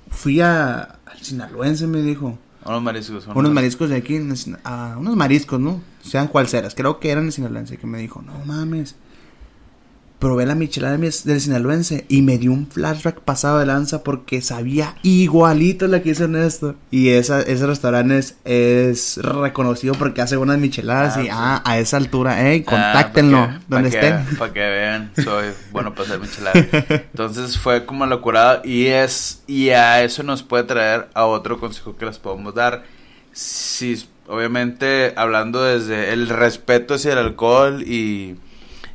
Fui a, al sinaloense, me dijo. Unos mariscos. Unos mariscos de aquí, unos mariscos, ¿no? Sean cual seras, creo que eran de sinaloense, que me dijo, no mames. Probé la michelada del sinaloense y me dio un flashback pasado de lanza porque sabía igualito la que hizo Néstor. Y esa, ese restaurante es, es reconocido porque hace buenas micheladas Ah, y sí. ah, a esa altura, eh, contáctenlo, donde estén. Para que vean, soy bueno para hacer michelada. Entonces fue como locura y es y a eso nos puede traer a otro consejo que les podemos dar. Si obviamente hablando desde el respeto hacia el alcohol y,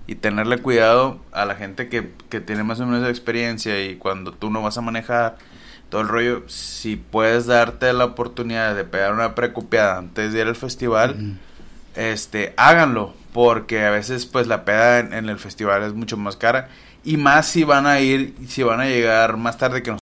y tenerle cuidado a la gente que, que tiene más o menos experiencia y cuando tú no vas a manejar todo el rollo, si puedes darte la oportunidad de pegar una precupeada antes de ir al festival, este, háganlo, porque a veces pues la peda en, en el festival es mucho más cara y más si van a ir, si van a llegar más tarde que nosotros.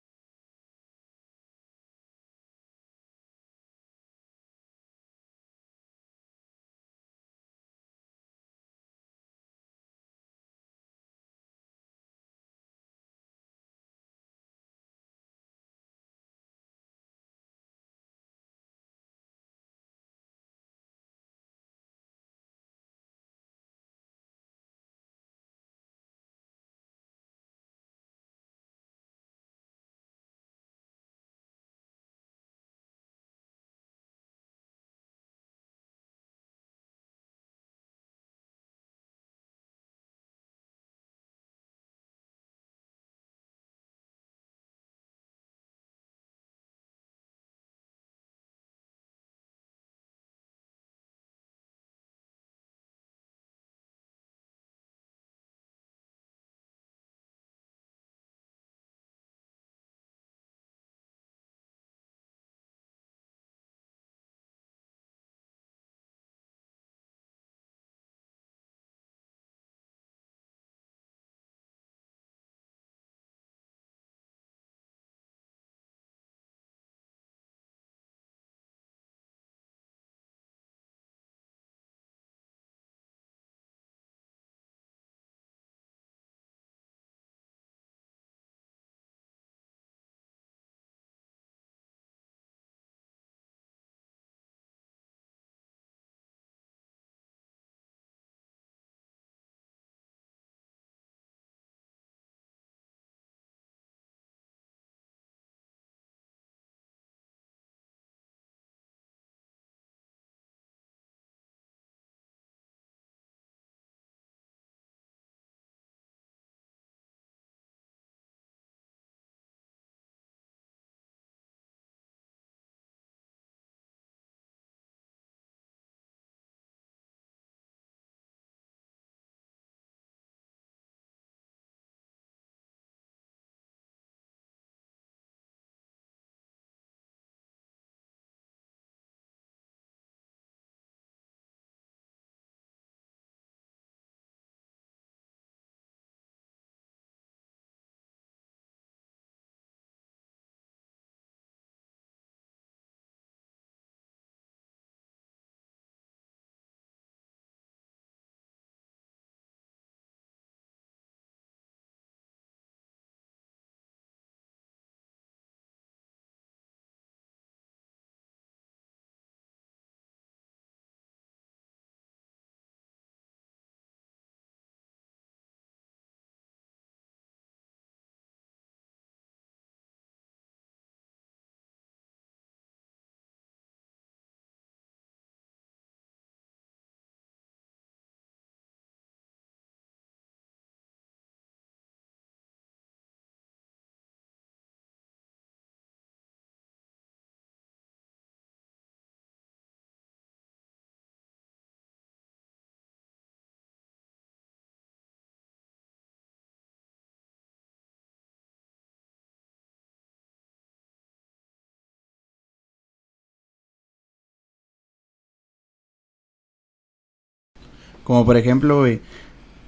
Como por ejemplo, güey,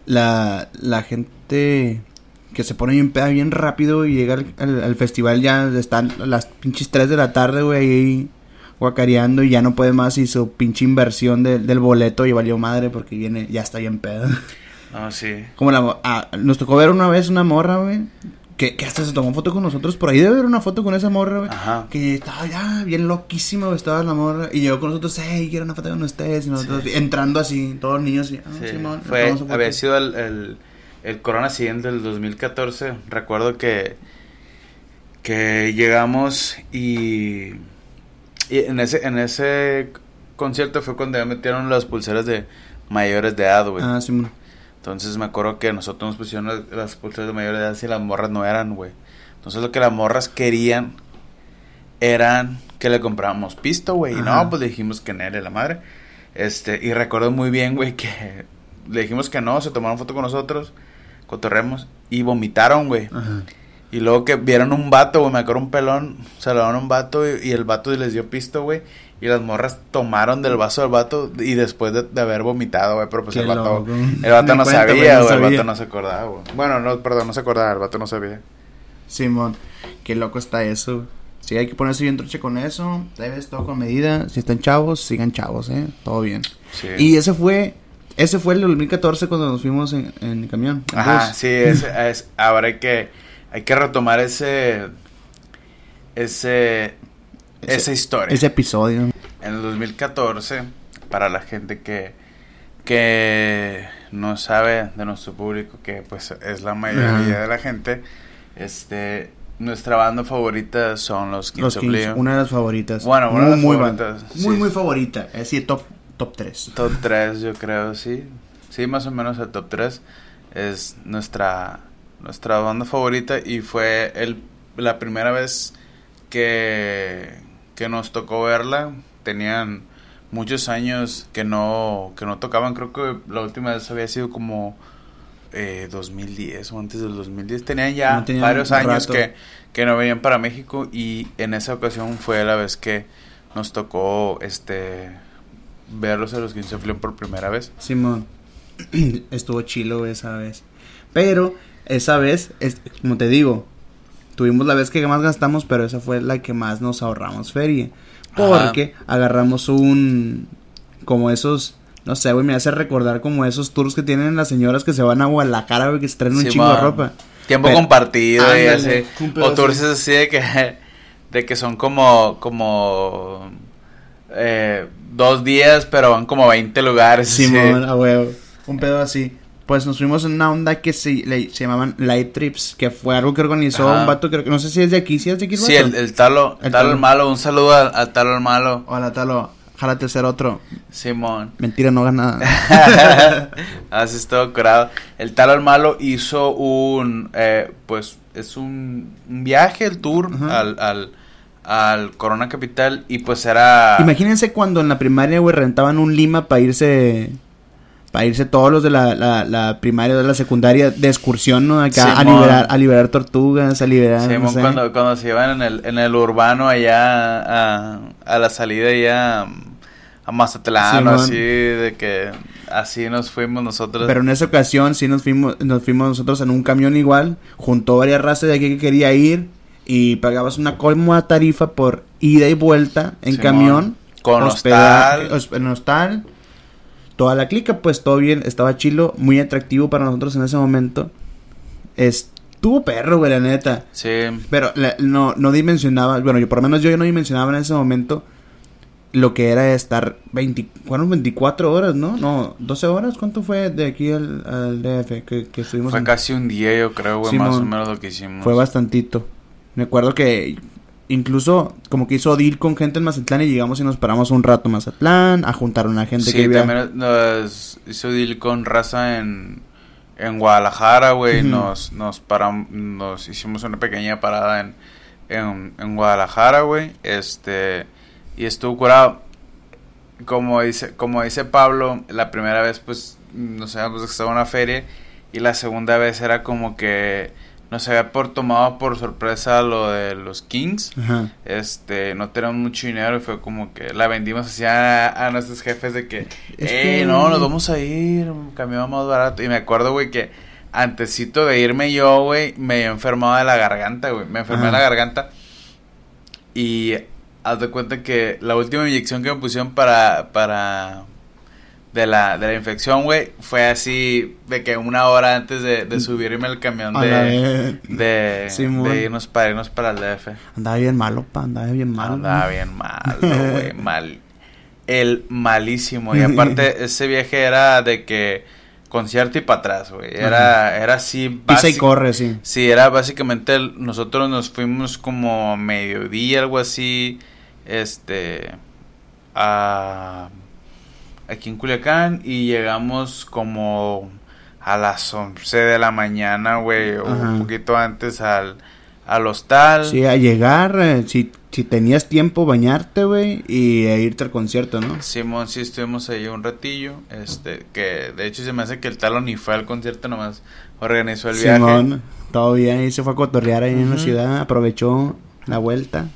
la, la gente que se pone bien peda bien rápido y llega al, al- al festival ya están las pinches 3 de la tarde, güey, ahí guacareando y ya no puede más y su pinche inversión de- del boleto y valió madre porque viene, ya está bien peda. No, sí. Como la, ah, nos tocó ver una vez una morra, güey, que, que hasta se tomó foto con nosotros, por ahí debe haber una foto con esa morra, güey. Ajá. Que estaba ya bien loquísima, güey, estaba la morra. Y llegó con nosotros, hey, quiero una foto con ustedes. Y nosotros entrando así, todos los niños. Y, ah, Sí, Simón, fue, había sido el, el, el corona siguiente del 2014. Recuerdo que, que llegamos y, y en ese en ese concierto fue cuando ya metieron las pulseras de mayores de edad, güey. Ah, Simón. Entonces me acuerdo que nosotros nos pusieron las, las pulseras de mayores de edad y las morras no eran, güey. Entonces lo que las morras querían eran que le compráramos pisto, güey. Y no, pues le dijimos que no, la madre. Este, y recuerdo muy bien, güey, que le dijimos que no, se tomaron foto con nosotros, cotorremos y vomitaron, güey. Y luego que vieron un vato, güey, me acuerdo un pelón, se lo dieron a un vato y, y el vato les dio pisto, güey. Y las morras tomaron del vaso del vato y después de, de haber vomitado, güey, pero pues Qué el vato, loco. el vato Ni no cuenta, güey, sabía, no güey, el vato no se acordaba, güey. Bueno, no, perdón, no se acordaba, el vato no sabía. Simón. Qué loco está eso. Sí, hay que ponerse bien truche con eso. Debes todo con medida. Si están chavos, sigan chavos, eh. Todo bien. Sí. Y ese fue. Ese fue el 2014 cuando nos fuimos en, en camión. en Ajá, bus. sí, es, es, ahora hay que, hay que retomar ese, ese, Ese- esa historia. Ese episodio. En el 2014, para la gente que, que no sabe de nuestro público, que pues es la mayoría de la gente, este, nuestra banda favorita son los Kings Los of Kings, Leon. una de las favoritas. Bueno, una muy, de las muy favoritas, sí. Muy, muy favorita. Es decir, top, top 3. Top 3, yo creo, sí. Sí, más o menos el top 3 es nuestra nuestra banda favorita y fue el, la primera vez que, que nos tocó verla. Tenían muchos años que no que no tocaban, creo que la última vez había sido como eh, 2010 o antes del 2010. Tenían ya No tenían varios años que, que no venían para México y en esa ocasión fue la vez que nos tocó este verlos a los 15 Flip por primera vez. Simón. Estuvo chilo esa vez. Pero esa vez, es, como te digo, tuvimos la vez que más gastamos, pero esa fue la que más nos ahorramos feria. Ajá. Porque agarramos un. Como esos. No sé, güey, me hace recordar como esos tours que tienen las señoras que se van a Guadalajara, güey, que se traen un Sí, chingo de ropa. Tiempo Pero- compartido y Ándale, así. un pedo O tours así. así de que, de que son como, como eh, dos días, pero van como a 20 lugares. así. Simón, a huevo. Un pedo así. Pues nos fuimos en una onda que se, le- se llamaban Light Trips, que fue algo que organizó Ajá. un vato, creo que no sé si es de aquí, si es de aquí Sí, el, el talo, El talo el malo, un saludo al, al talo el malo, Hola, Talo, jálate ser otro. Simón. Mentira, no gana nada. Así es todo curado. El talo el malo hizo un, eh, pues, es un, un viaje, el tour Ajá. al, al, al Corona Capital y pues era... Imagínense cuando en la primaria, güey, rentaban un Lima para irse... Para irse todos los de la, la, la primaria o de la secundaria de excursión, ¿no? Acá a liberar, a liberar tortugas, a liberar... no Simón, sé. cuando, cuando se iban en el, en el urbano allá a, a la salida allá a, Mazatlán, así de que así nos fuimos nosotros. Pero en esa ocasión sí nos fuimos, nos fuimos nosotros en un camión igual, junto varias razas de aquí que quería ir y pagabas una cómoda tarifa por ida y vuelta en Simón. camión. Con hostal. Toda la clica, pues todo bien, estaba chilo, muy atractivo para nosotros en ese momento. Estuvo perro, güey, la neta. Sí, Pero la- no, no dimensionaba, bueno, yo por lo menos yo no dimensionaba en ese momento lo que era estar 20, fueron 24 horas, ¿no? No, 12 horas, ¿cuánto fue de aquí al, al DF que, que estuvimos? fue en- casi un día yo creo, güey, más o menos lo que hicimos. Fue bastantito. Me acuerdo que incluso como que hizo deal con gente en Mazatlán y llegamos y nos paramos un rato en Mazatlán a juntar a una gente Sí, que vivía... también nos hizo deal con raza en, en Guadalajara, güey. Nos, nos param- nos hicimos una pequeña parada en, en, en Guadalajara, güey. Este, y estuvo curado. Como dice, como dice Pablo, la primera vez, pues, nos habíamos estado en una feria. Y la segunda vez era como que nos había por tomado por sorpresa lo de los Kings. Ajá. Este, no teníamos mucho dinero y fue como que la vendimos así a, a nuestros jefes de que, Es eh, que- no, nos vamos a ir, un camión más barato. Y me acuerdo, güey, que antesito de irme yo, güey, me había enfermado de la garganta, güey. Me enfermé de Ajá. la garganta. Y haz de cuenta que la última inyección que me pusieron para, para, de la, de la infección, güey, fue así de que una hora antes de, de subirme al camión de, de, irnos para irnos para el DF. Andaba bien malo, pa, andaba bien malo. Andaba bien malo, güey, mal. El malísimo. Y aparte, ese viaje era de que concierto y para atrás, güey. Era, era así. Pisa y corre, sí. Sí, era básicamente el- nosotros nos fuimos como a mediodía, algo así, este, a, aquí en Culiacán y llegamos como a las 11 de la mañana, güey, o un poquito antes al, al hostal. Sí, a llegar, eh, si, si tenías tiempo, bañarte, güey, y e irte al concierto, ¿no? Simón, sí estuvimos ahí un ratillo, este, que de hecho se me hace que el talo ni fue al concierto, nomás organizó el viaje. Simón, todo bien, y se fue a cotorrear ahí en la ciudad, aprovechó la vuelta.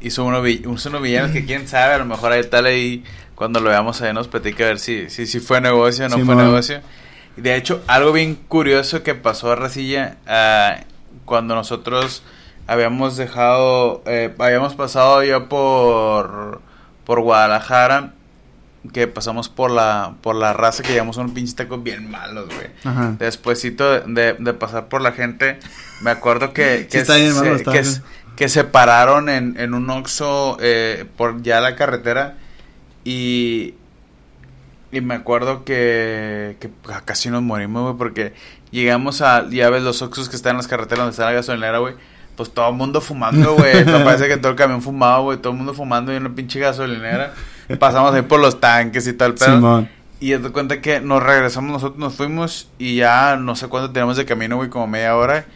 Hizo uno, vi- hizo unos villanos que quién sabe, a lo mejor ahí tal ahí cuando lo veamos ahí nos platica a ver si, si, si fue negocio o no fue Simón. negocio. De hecho, algo bien curioso que pasó a Racilla ah, cuando nosotros habíamos dejado, eh, habíamos pasado ya por, por Guadalajara, que pasamos por la, por la raza que llevamos unos pinches tacos bien malos, güey. Despuésito de, de pasar por la gente, me acuerdo que, que, está bien se, malo, que, que se pararon en, en un Oxxo eh, por ya la carretera y, y me acuerdo que, que casi nos morimos, güey, porque llegamos a, ya ves los Oxxos que están en las carreteras donde está la gasolinera, güey, pues todo el mundo fumando, güey, me parece que todo el camión fumaba, güey, todo el mundo fumando y en una pinche gasolinera, pasamos ahí por los tanques y todo el pedo. Simón. Y haz de cuenta que nos regresamos, nosotros nos fuimos y ya no sé cuánto tenemos de camino, güey, como media hora.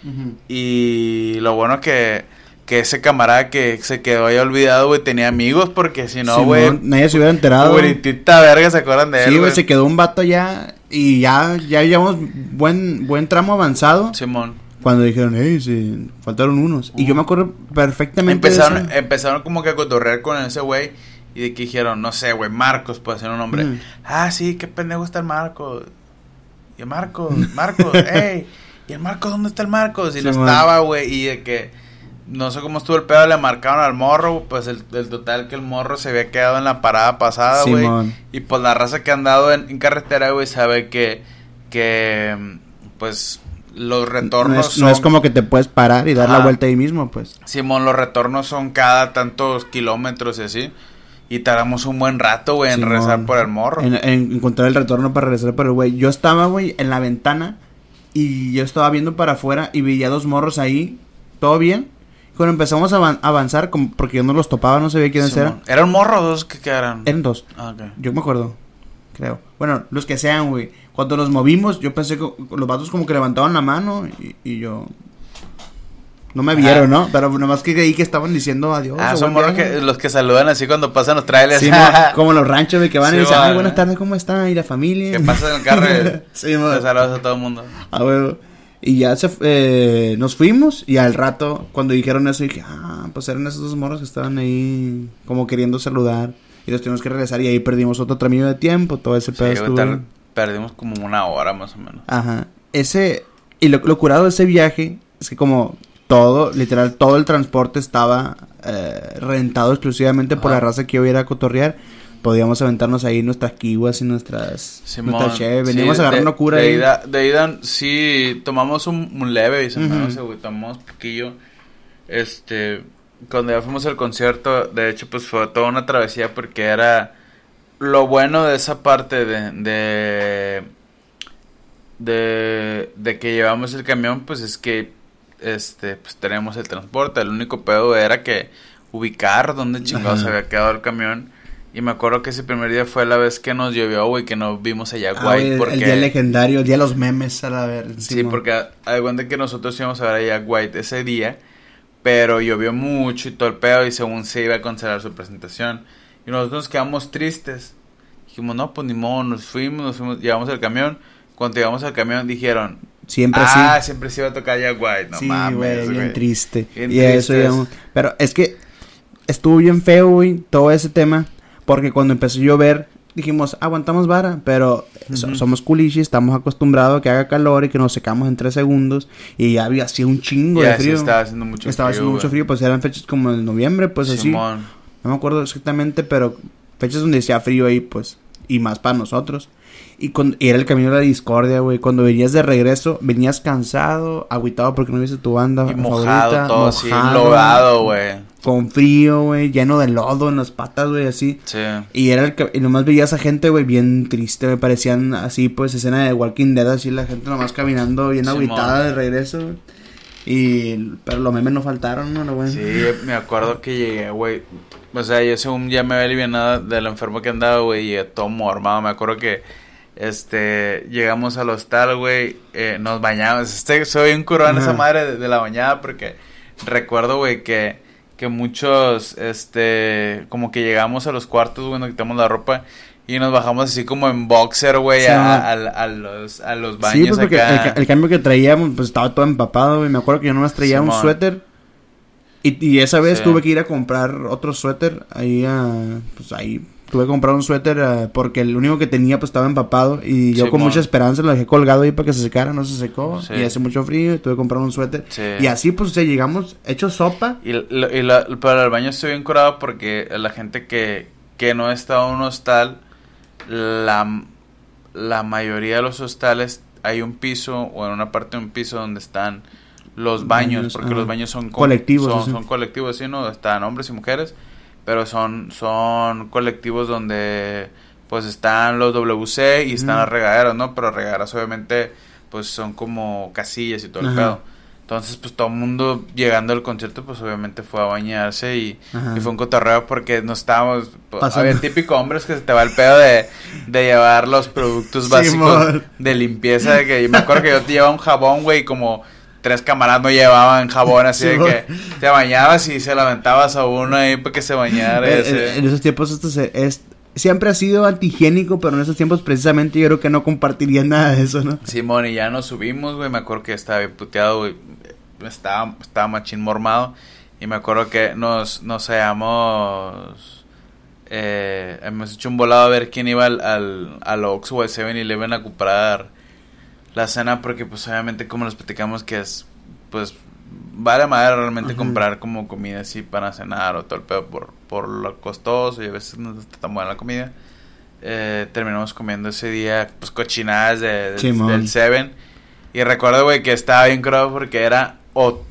Y lo bueno que, que ese camarada que se quedó ahí olvidado, güey, tenía amigos porque si no, güey, nadie se hubiera enterado. puritita verga se acuerdan de él, Sí, güey, se quedó un vato ya y ya, ya llevamos buen, buen tramo avanzado. Simón. Cuando dijeron, hey, sí, faltaron unos. Y yo me acuerdo perfectamente. de Empezaron, eso. empezaron como que a cotorrear con ese güey y de que dijeron, no sé, güey, Marcos, puede ser un nombre. Ujú. Ah, sí, qué pendejo está el Marcos. Y el Marcos, Marcos, ey, ¿y el Marcos dónde está el Marcos? Y no Simón. estaba, güey, y de que no sé cómo estuvo el pedo, le marcaron al morro, pues el, el total que el morro se había quedado en la parada pasada, güey. Y pues la raza que ha andado en, en carretera, güey, sabe que, que, pues, los retornos no, es, son... no es como que te puedes parar y dar la vuelta ahí mismo, pues. Simón, los retornos son cada tantos kilómetros y así. Y tardamos un buen rato, güey, en rezar por el morro. En, en encontrar el retorno para regresar por el güey. Yo estaba, güey, en la ventana y yo estaba viendo para afuera y veía dos morros ahí. ¿Todo bien? Cuando empezamos a avan- avanzar, como porque yo no los topaba, no sabía quiénes Simón. eran. ¿Era un morro o dos que quedaran? Eran dos. Ah, ok. Yo me acuerdo. Creo. Bueno, los que sean, güey. Cuando nos movimos, yo pensé que los vatos como que levantaban la mano y, y yo... No me vieron, ¿no? Pero nomás que creí que estaban diciendo adiós. Ah, son morros que, los que saludan así cuando pasan los trailers. Sí, mo- como los ranchos, güey, que van Sí, y dicen, ay, buenas tardes, ¿cómo están? Y la familia. que pasan en el carro sí, saludas a todo el mundo. A huevo. Y ya se, eh, nos fuimos y al rato, cuando dijeron eso, dije, ah, pues eran esos dos morros que estaban ahí como queriendo saludar. Y los tuvimos que regresar y ahí perdimos otro tramillo de tiempo, todo ese Sí, pedo estuvo- perdimos como una hora más o menos. Ajá. Ese, y lo, lo curado de ese viaje es que como todo, literal, todo el transporte estaba eh, rentado exclusivamente por la raza que iba a ir a cotorrear. Podíamos aventarnos ahí nuestras kiwas y nuestras, Simón, nuestras cheve. sí, Veníamos a agarrar cura de ahí. ida, de ida, sí, tomamos un, un leve y se Ujú. hace, güey, tomamos poquillo. Este, cuando ya fuimos al concierto, de hecho, pues fue toda una travesía porque era lo bueno de esa parte de, de, de, de que llevamos el camión, pues es que, este, pues tenemos el transporte. El único pedo era que ubicar dónde chingados había quedado el camión. Y me acuerdo que ese primer día fue la vez que nos llovió, güey, que no vimos allá Ah, güey, White. porque... El día legendario, el día de los memes, a la ver. Sí, porque cuenta que nosotros íbamos a ver a Jack White ese día, pero llovió mucho y pedo y según se iba a cancelar su presentación. Y nosotros nos quedamos tristes. Dijimos, no, pues ni modo, nos fuimos, nos fuimos, llevamos el camión. Cuando llegamos al camión dijeron, Siempre ah, sí. siempre se iba a tocar ya White, no sí, mames, bien triste. Bien y eso, digamos, Pero es que estuvo bien feo, güey, todo ese tema. Porque cuando empezó a llover, dijimos, aguantamos vara. Pero so- Ujú. somos culichis, estamos acostumbrados a que haga calor y que nos secamos en tres segundos. Y ya había así un chingo de sí frío. estaba haciendo mucho Estaba frío, haciendo mucho frío, pues eran fechas como en noviembre, pues así. No me acuerdo exactamente, pero fechas donde hacía frío ahí, pues. Y más para nosotros. Y, con, y era el camino de la discordia, güey. Cuando venías de regreso, venías cansado, agüitado porque no viste tu banda. Y mojado favorita, todo así, mojado, enlodado, güey. Con frío, güey, lleno de lodo en las patas, güey, así. Sí. Y era el que, y nomás veías a gente, güey, bien triste, me parecían así, pues, escena de Walking Dead, así, la gente nomás caminando bien agüitada de regreso, güey. Y, pero los memes no faltaron, ¿no? güey? Sí, me acuerdo que llegué, güey. O sea, yo según ya me había aliviado de lo enfermo que andaba, güey, y todo mormado. Me acuerdo que, este, llegamos al hostal, güey, eh, nos bañamos. Este, soy un curón esa madre de, de la bañada porque recuerdo, güey, que, que muchos, este, como que llegamos a los cuartos, güey, nos quitamos la ropa y nos bajamos así como en boxer, güey, Sí, a, no. a- a los, a los Sí, baños pues porque el, acá. ca- el cambio que traíamos, pues estaba todo empapado, güey. Me acuerdo que yo nomás traía un suéter. Y, y esa vez Sí. tuve que ir a comprar otro suéter. Ahí, a, pues ahí tuve que comprar un suéter ah, porque el único que tenía, pues estaba empapado. Y yo con mucha esperanza lo dejé colgado ahí para que se secara. No se secó. Sí. Y hace mucho frío y tuve que comprar un suéter. Sí. Y así, pues, o sea, llegamos hechos sopa. Y, lo- y la- para el baño estoy bien curado porque la gente que, que no está en un hostal, la, la mayoría de los hostales hay un piso o en una parte de un piso donde están los baños, Baños, porque ah. los baños son Colectivos, son, son colectivos, ¿sí? ¿no? Están hombres y mujeres, pero son, son colectivos donde pues están los WC y están Ujú. las regaderas, ¿no? Pero regaderas obviamente pues son como casillas y todo el pedo. Entonces, pues todo el mundo llegando al concierto, pues obviamente fue a bañarse y, y fue un cotorreo porque no estábamos. pues, había típico hombres que se te va el pedo de, de llevar los productos básicos de limpieza. De que, yo me acuerdo que yo te llevaba un jabón, güey, como tres camaradas no llevaban jabón, así de que te bañabas y se la aventabas a uno ahí para que se bañara. Eh, en esos tiempos esto se- es, siempre ha sido antihigiénico, pero en esos tiempos precisamente yo creo que no compartiría nada de eso, ¿no? Simón, y ya nos subimos, güey. Me acuerdo que estaba bien puteado, güey. Estaba, estaba machín mormado. Y me acuerdo que nos, nos habíamos. Eh, hemos hecho un volado a ver quién iba al, al, al Ox o al 7-Eleven a comprar la cena. Porque, pues, obviamente, como les platicamos, que es. Pues, vale madre realmente Ajá. comprar como comida así para cenar o todo el pedo por, por lo costoso. Y a veces no está tan buena la comida. Eh, terminamos comiendo ese día, pues, cochinadas de, del- Seven. Y recuerdo, güey, que estaba bien crado porque era o,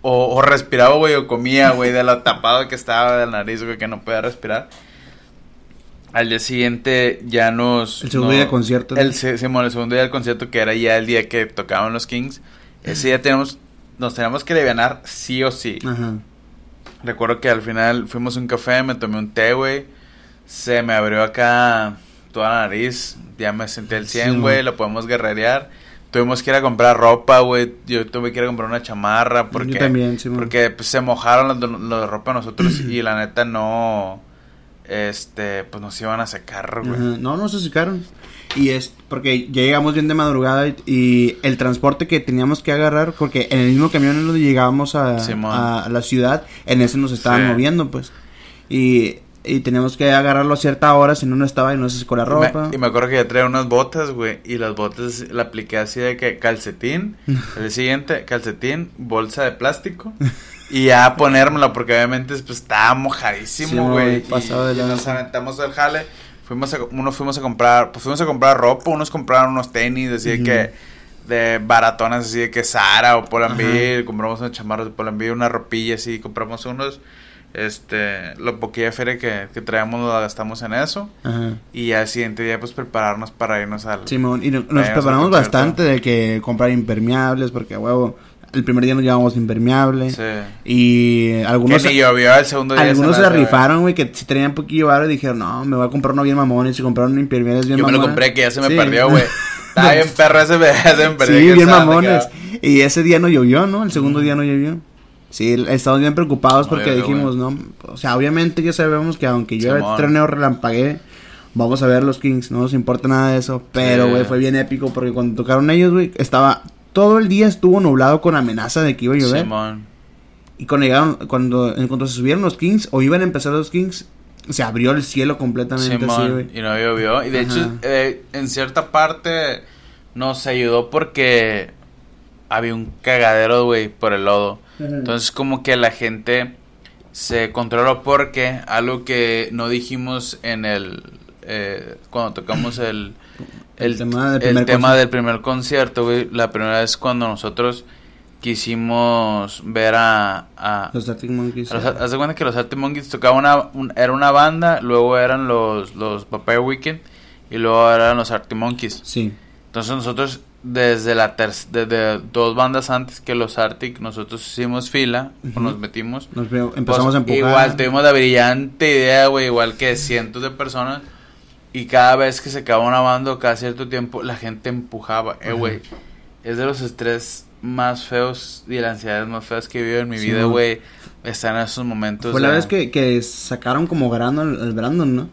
o, o respiraba, güey, o comía, güey, de lo tapado que estaba de la nariz, güey, que no podía respirar. Al día siguiente ya nos... El segundo no- día del concierto, ¿no? El, se- el segundo día del concierto, que era ya el día que tocaban los Kings. Ese día tenemos, nos teníamos que alivianar sí o sí. Ajá. Recuerdo que al final fuimos a un café, me tomé un té, güey. Se me abrió acá toda la nariz. Ya me senté el 100, Sí, güey. lo podemos guerrerear. Tuvimos que ir a comprar ropa, güey. Yo tuve que ir a comprar una chamarra porque... Yo también, sí. Porque pues, se mojaron de la ropa nosotros y la neta no... Este, pues nos iban a secar, güey. Ajá. No, no se secaron. Y es porque ya llegamos bien de madrugada y, y el transporte que teníamos que agarrar, porque en el mismo camión en donde llegábamos a, la ciudad, en ese nos estaban Sí. moviendo, pues. Y, y teníamos que agarrarlo a cierta hora, si no, no estaba y no se secó la ropa. me, y me acuerdo que ya traía unas botas, güey. Y las botas la apliqué así de que calcetín. el siguiente, calcetín, bolsa de plástico. Y ya a ponérmela, porque obviamente pues, estaba Sí, mojadísimo, güey, de y, y nos aventamos del jale. Fuimos a, unos fuimos a comprar, pues fuimos a comprar ropa, unos compraron unos tenis, así de Ujú. que, de baratonas, así de que Sara o Pull&Bear, compramos unos chamarros de Pull&Bear, una ropilla así, compramos unos, este, lo poquilla feria que, que traíamos lo gastamos en eso. Ajá. Y al siguiente día, pues prepararnos para irnos al. Simón, y no- nos preparamos bastante de que comprar impermeables, porque a huevo, el primer día nos llevamos impermeable. Sí. Y algunos, que ni llovió el segundo día. algunos se me la rifaron, güey, que si tenían poquillo varo y dijeron, no, me voy a comprar uno bien mamón. Y se compraron impermeables bien Yo me mamones. lo compré, que ya se me Sí. perdió, güey. Estaba bien perro ese, me- se me perdió. Sí, bien mamones. Y ese día no llovió, ¿no? El segundo día no llovió. Sí, estamos bien preocupados No porque dijimos, no, o sea, obviamente ya sabemos que aunque llueve Simón. troneo relampaguee, vamos a ver los Kings, no nos importa nada de eso, pero Sí. güey, fue bien épico porque cuando tocaron ellos, güey, estaba todo el día estuvo nublado con amenaza de que iba a llover. Simón. Y cuando llegaron, cuando, en cuanto se subieron los Kings, o iban a empezar los Kings, se abrió el cielo completamente Simón, y no llovió. Y de Ajá. hecho, eh, en cierta parte nos ayudó porque había un cagadero, güey, por el lodo. Entonces, como que la gente se controló porque algo que no dijimos en el. eh, cuando tocamos el. El tema del el primer tema concierto. del primer concierto, güey. La primera vez cuando nosotros quisimos ver a. a Los Arctic Monkeys. haz de cuenta que los Arctic Monkeys tocaban una, un- era una banda, luego eran los, los Papaya Weekend y luego eran los Arctic Monkeys. Sí. Entonces nosotros desde la ter- desde dos bandas antes que los Arctic, nosotros hicimos fila, o Ujú. nos metimos. Nos veo- empezamos Pues, a empujar. Igual tuvimos la brillante idea, güey, igual que cientos de personas. Y cada vez que se acababa una banda o cada cierto tiempo, la gente empujaba. Eh, güey, es de los estrés más feos y de las ansiedades más feas que he vivido en mi Sí, vida, ¿no? güey. Estar en esos momentos. Fue la vez que, que sacaron como grano el Brandon, ¿no?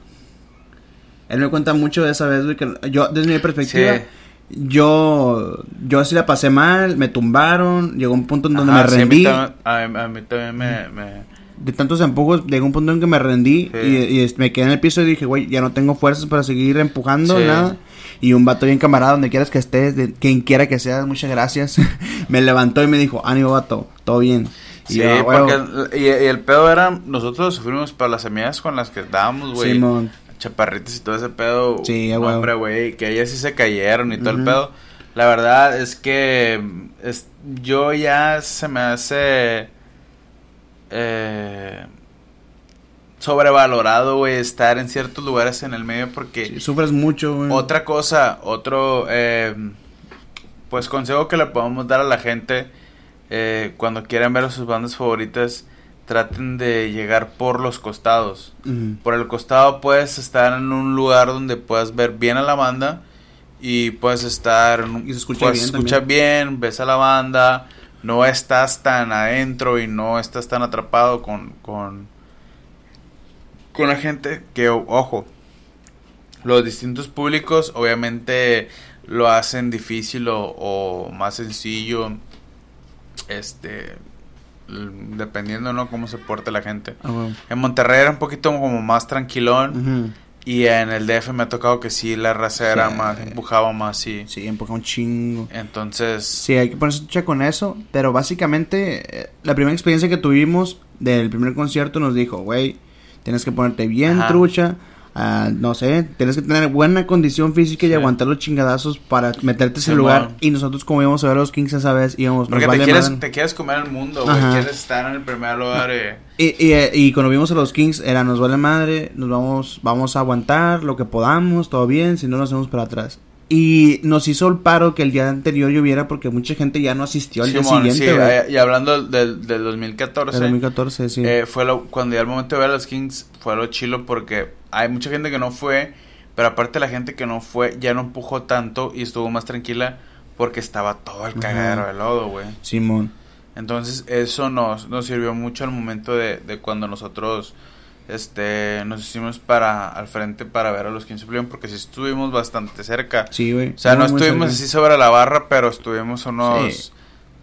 Él me cuenta mucho de esa vez, güey, que yo, desde mi perspectiva, Sí. yo, yo sí la pasé mal, me tumbaron, llegó un punto en donde Ajá, me sí, a mí rendí, A mí, a mí también me... me- de tantos empujos, llegó un punto en que me rendí Sí. y, y me quedé en el piso y dije, güey, ya no tengo fuerzas para seguir empujando, Sí. nada. Y un vato bien camarada, donde quieras que estés, de quien quiera que seas, muchas gracias, me levantó y me dijo, ánimo vato, todo bien. Y Sí, yo, "Ah, huevo". porque... Y, y el pedo era... Nosotros sufrimos para las amigas con las que estábamos, güey. Simón, chaparritas y todo ese pedo. Sí, huevo. hombre, güey, que ellas sí se cayeron y todo el pedo. La verdad es que es, yo ya se me hace eh, sobrevalorado, güey, estar en ciertos lugares en el medio porque sí, sufres mucho, güey. otra cosa, otro, eh, pues consejo que le podemos dar a la gente eh, cuando quieran ver a sus bandas favoritas, traten de llegar por los costados. Por el costado puedes estar en un lugar donde puedas ver bien a la banda y puedes estar Y se escucha bien, ves a la banda, no estás tan adentro y no estás tan atrapado con con con la gente que ojo, los distintos públicos obviamente lo hacen difícil o, o más sencillo este dependiendo no cómo se porte la gente. Ah. En Monterrey era un poquito como más tranquilón. Y en el DF me ha tocado que sí, la raza era Sí. más, empujaba más, sí. Sí, empuja un chingo. Entonces, Sí, hay que ponerse trucha con eso. Pero básicamente, eh, la primera experiencia que tuvimos del primer concierto nos dijo, güey, tienes que ponerte bien Ajá. trucha. Ah, no sé, tienes que tener buena condición física y aguantar los chingadazos para meterte a ese lugar. Y nosotros, como íbamos a ver a los Kings esa vez, íbamos, porque te, vale quieres, te quieres comer el mundo, güey. Quieres estar en el primer lugar. eh. Y, y, eh, y cuando vimos a los Kings, era nos vale madre, nos vamos, vamos a aguantar lo que podamos, todo bien, si no nos hacemos para atrás. Y nos hizo el paro que el día anterior lloviera porque mucha gente ya no asistió al día Simón, siguiente, sí, eh, y hablando del, del 2014, El 2014, sí. eh, fue lo, cuando ya el momento de ver a los Kings fue lo chilo porque hay mucha gente que no fue, pero aparte la gente que no fue ya no empujó tanto y estuvo más tranquila porque estaba todo el Ajá. cagadero de lodo, güey. Simón. Entonces eso nos, nos sirvió mucho al momento de, de cuando nosotros este nos hicimos para al frente para ver a los Kings of Leon porque sí estuvimos bastante cerca. Sí, güey. O sea, no estuvimos cerca. así sobre la barra, pero estuvimos unos... Sí.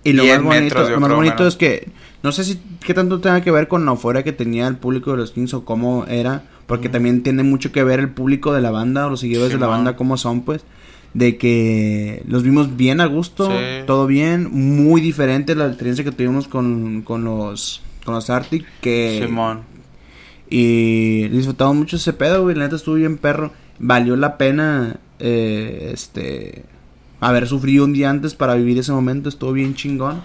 Y lo 10 más bonito, metros, lo más bonito es que no sé si qué tanto tenga que ver con la euforia que tenía el público de los Kings o cómo era, porque también tiene mucho que ver el público de la banda o los seguidores de la banda cómo son, pues, de que los vimos bien a gusto, Sí. todo bien, muy diferente la experiencia que tuvimos con, con los con los Arctic que Simón. Y disfrutamos mucho ese pedo, güey. La neta estuvo bien perro. Valió la pena, eh, este, haber sufrido un día antes para vivir ese momento. Estuvo bien chingón.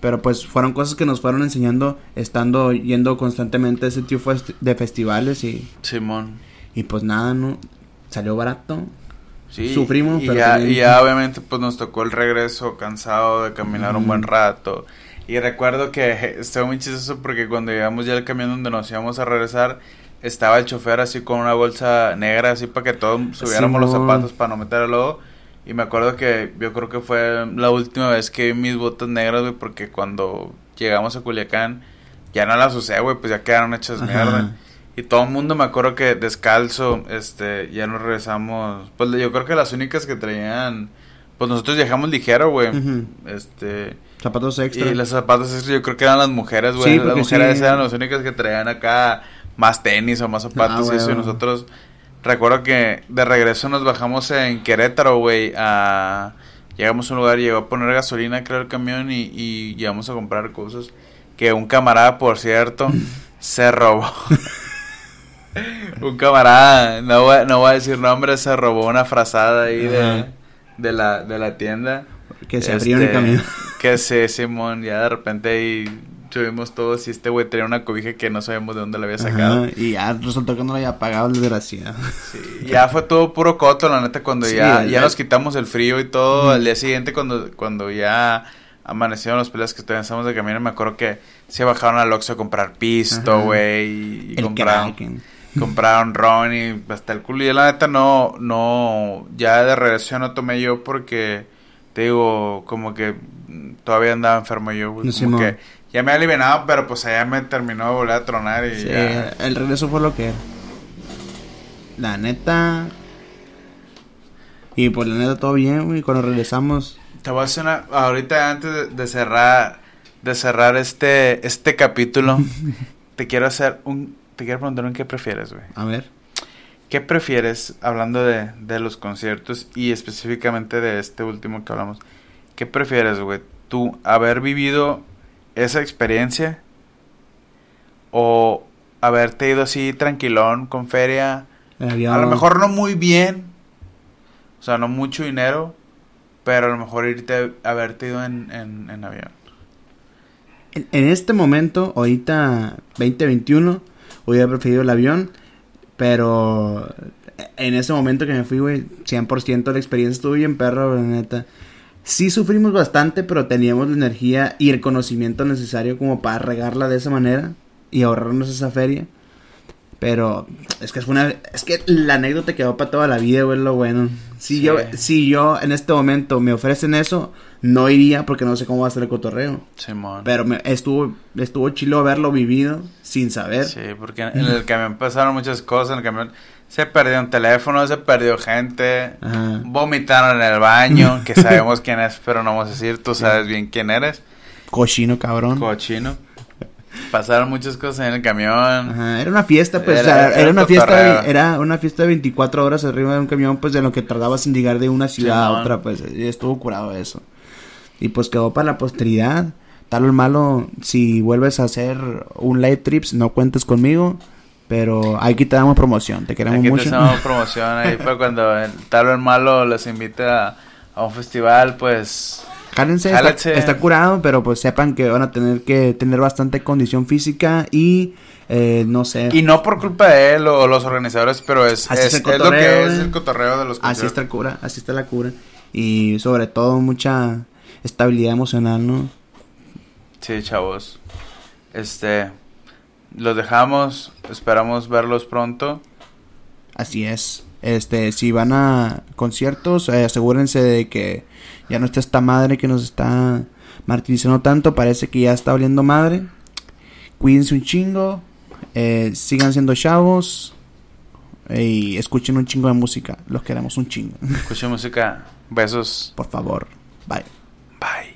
Pero pues fueron cosas que nos fueron enseñando estando yendo constantemente a ese tipo de festivales y, Simón. y pues nada, ¿no? Salió barato. Sí, Sufrimos, y pero ya, también- y ya obviamente pues nos tocó el regreso cansado de caminar un buen rato. Y recuerdo que estuvo muy chistoso porque cuando llegamos ya al camión donde nos íbamos a regresar, estaba el chofer así con una bolsa negra así para que todos subiéramos los zapatos para no meter el lodo. Y me acuerdo que yo creo que fue la última vez que vi mis botas negras, güey, porque cuando llegamos a Culiacán ya no las usé, güey, pues ya quedaron hechas Ajá. mierda. Y todo el mundo me acuerdo que descalzo, este, ya nos regresamos. Pues yo creo que las únicas que traían Pues nosotros viajamos ligero, güey. Este. Zapatos extra. Y los zapatos extra yo creo que eran las mujeres, güey. Sí, las mujeres sí. eran las únicas que traían acá más tenis o más zapatos Ah, y eso. Y güey. nosotros, recuerdo que de regreso nos bajamos en Querétaro, güey. A... Llegamos a un lugar, llegó a poner gasolina, creo, el camión y, y llegamos a comprar cosas. Que un camarada, por cierto, se robó. un camarada, no voy, no voy a decir nombre, se robó una frazada ahí de, de, la, de la tienda. que se abrió en el Este, camión. Que sí, Simón, ya de repente ahí subimos todos y este güey tenía una cobija que no sabemos de dónde la había sacado. Ajá, y ya resultó que no lo había pagado el desgraciado. Sí, ya fue todo puro coto, la neta, cuando Sí, ya, el- ya nos quitamos el frío y todo. Al día siguiente, cuando, cuando ya amanecieron los peleas que estamos de camino, me acuerdo que se bajaron al Oxxo a comprar pisto, güey, y, y El compraron, Kraken. compraron ron y hasta el culo. Y la neta no, no, ya de regreso no tomé yo porque, te digo, como que todavía andaba enfermo yo, güey. No, Como Simón. que ya me había alivianado, pero pues allá me terminó de volver a tronar y Sí, ya. el regreso fue lo que era. La neta. Y pues la neta todo bien, güey. Cuando regresamos. Te voy a hacer una, ahorita antes de, de cerrar, de cerrar este, este capítulo, te quiero hacer un, te quiero preguntar un qué prefieres, güey. A ver. ¿Qué prefieres, hablando de, de los conciertos y específicamente de este último que hablamos? ¿Qué prefieres, güey? ¿Tú haber vivido esa experiencia o haberte ido así tranquilón con feria? avión. A lo mejor no muy bien, o sea, no mucho dinero, pero a lo mejor irte, haberte ido en, en, en avión. En, en este momento, ahorita 2021, hubiera preferido el avión. Pero en ese momento que me fui, güey, 100% la experiencia estuvo bien perro, güey, neta. Sí sufrimos bastante, pero teníamos la energía y el conocimiento necesario como para regarla de esa manera y ahorrarnos esa feria. Pero es que es una es que la anécdota quedó para toda la vida, güey, lo bueno. Si Sí. yo si yo en este momento me ofrecen eso, no iría porque no sé cómo va a ser el cotorreo. Pero me, estuvo estuvo chilo haberlo vivido sin saber. Sí, porque en el camión pasaron muchas cosas, en el camión se perdió un teléfono, se perdió gente, Ajá. vomitaron en el baño, que sabemos quién es, pero no vamos a decir, tú sabes bien quién eres, Cochino, cabrón. cochino. Pasaron muchas cosas en el camión. Ajá, era una fiesta, pues, Era- o sea, era era, un una fiesta, era una fiesta de 24 horas arriba de un camión, pues, de lo que tardabas en llegar de una ciudad a otra, pues, y estuvo curado eso. Y pues quedó para la posteridad. Tal o el malo, si vuelves a hacer un live trips, no cuentes conmigo, pero aquí te damos promoción, te queremos Aquí te mucho. hacemos promoción ahí para cuando el tal o el malo les invite a, a un festival, pues Jálense, está, curado, pero pues sepan que van a tener que tener bastante condición física y eh, no sé. Y no por culpa de él o los organizadores, pero es, Así es, es el es lo que es el cotorreo de los Así está la cura, así está la cura. Y sobre todo mucha estabilidad emocional, ¿no? Sí, chavos. Este, los dejamos, esperamos verlos pronto. Así es. Este, si van a conciertos, eh, asegúrense de que ya no está esta madre que nos está martirizando tanto. Parece que ya está oliendo madre. Cuídense un chingo. eh, sigan siendo chavos. eh, y escuchen un chingo de música. Los queremos un chingo. Escuchen música. Besos. Por favor. Bye. Bye.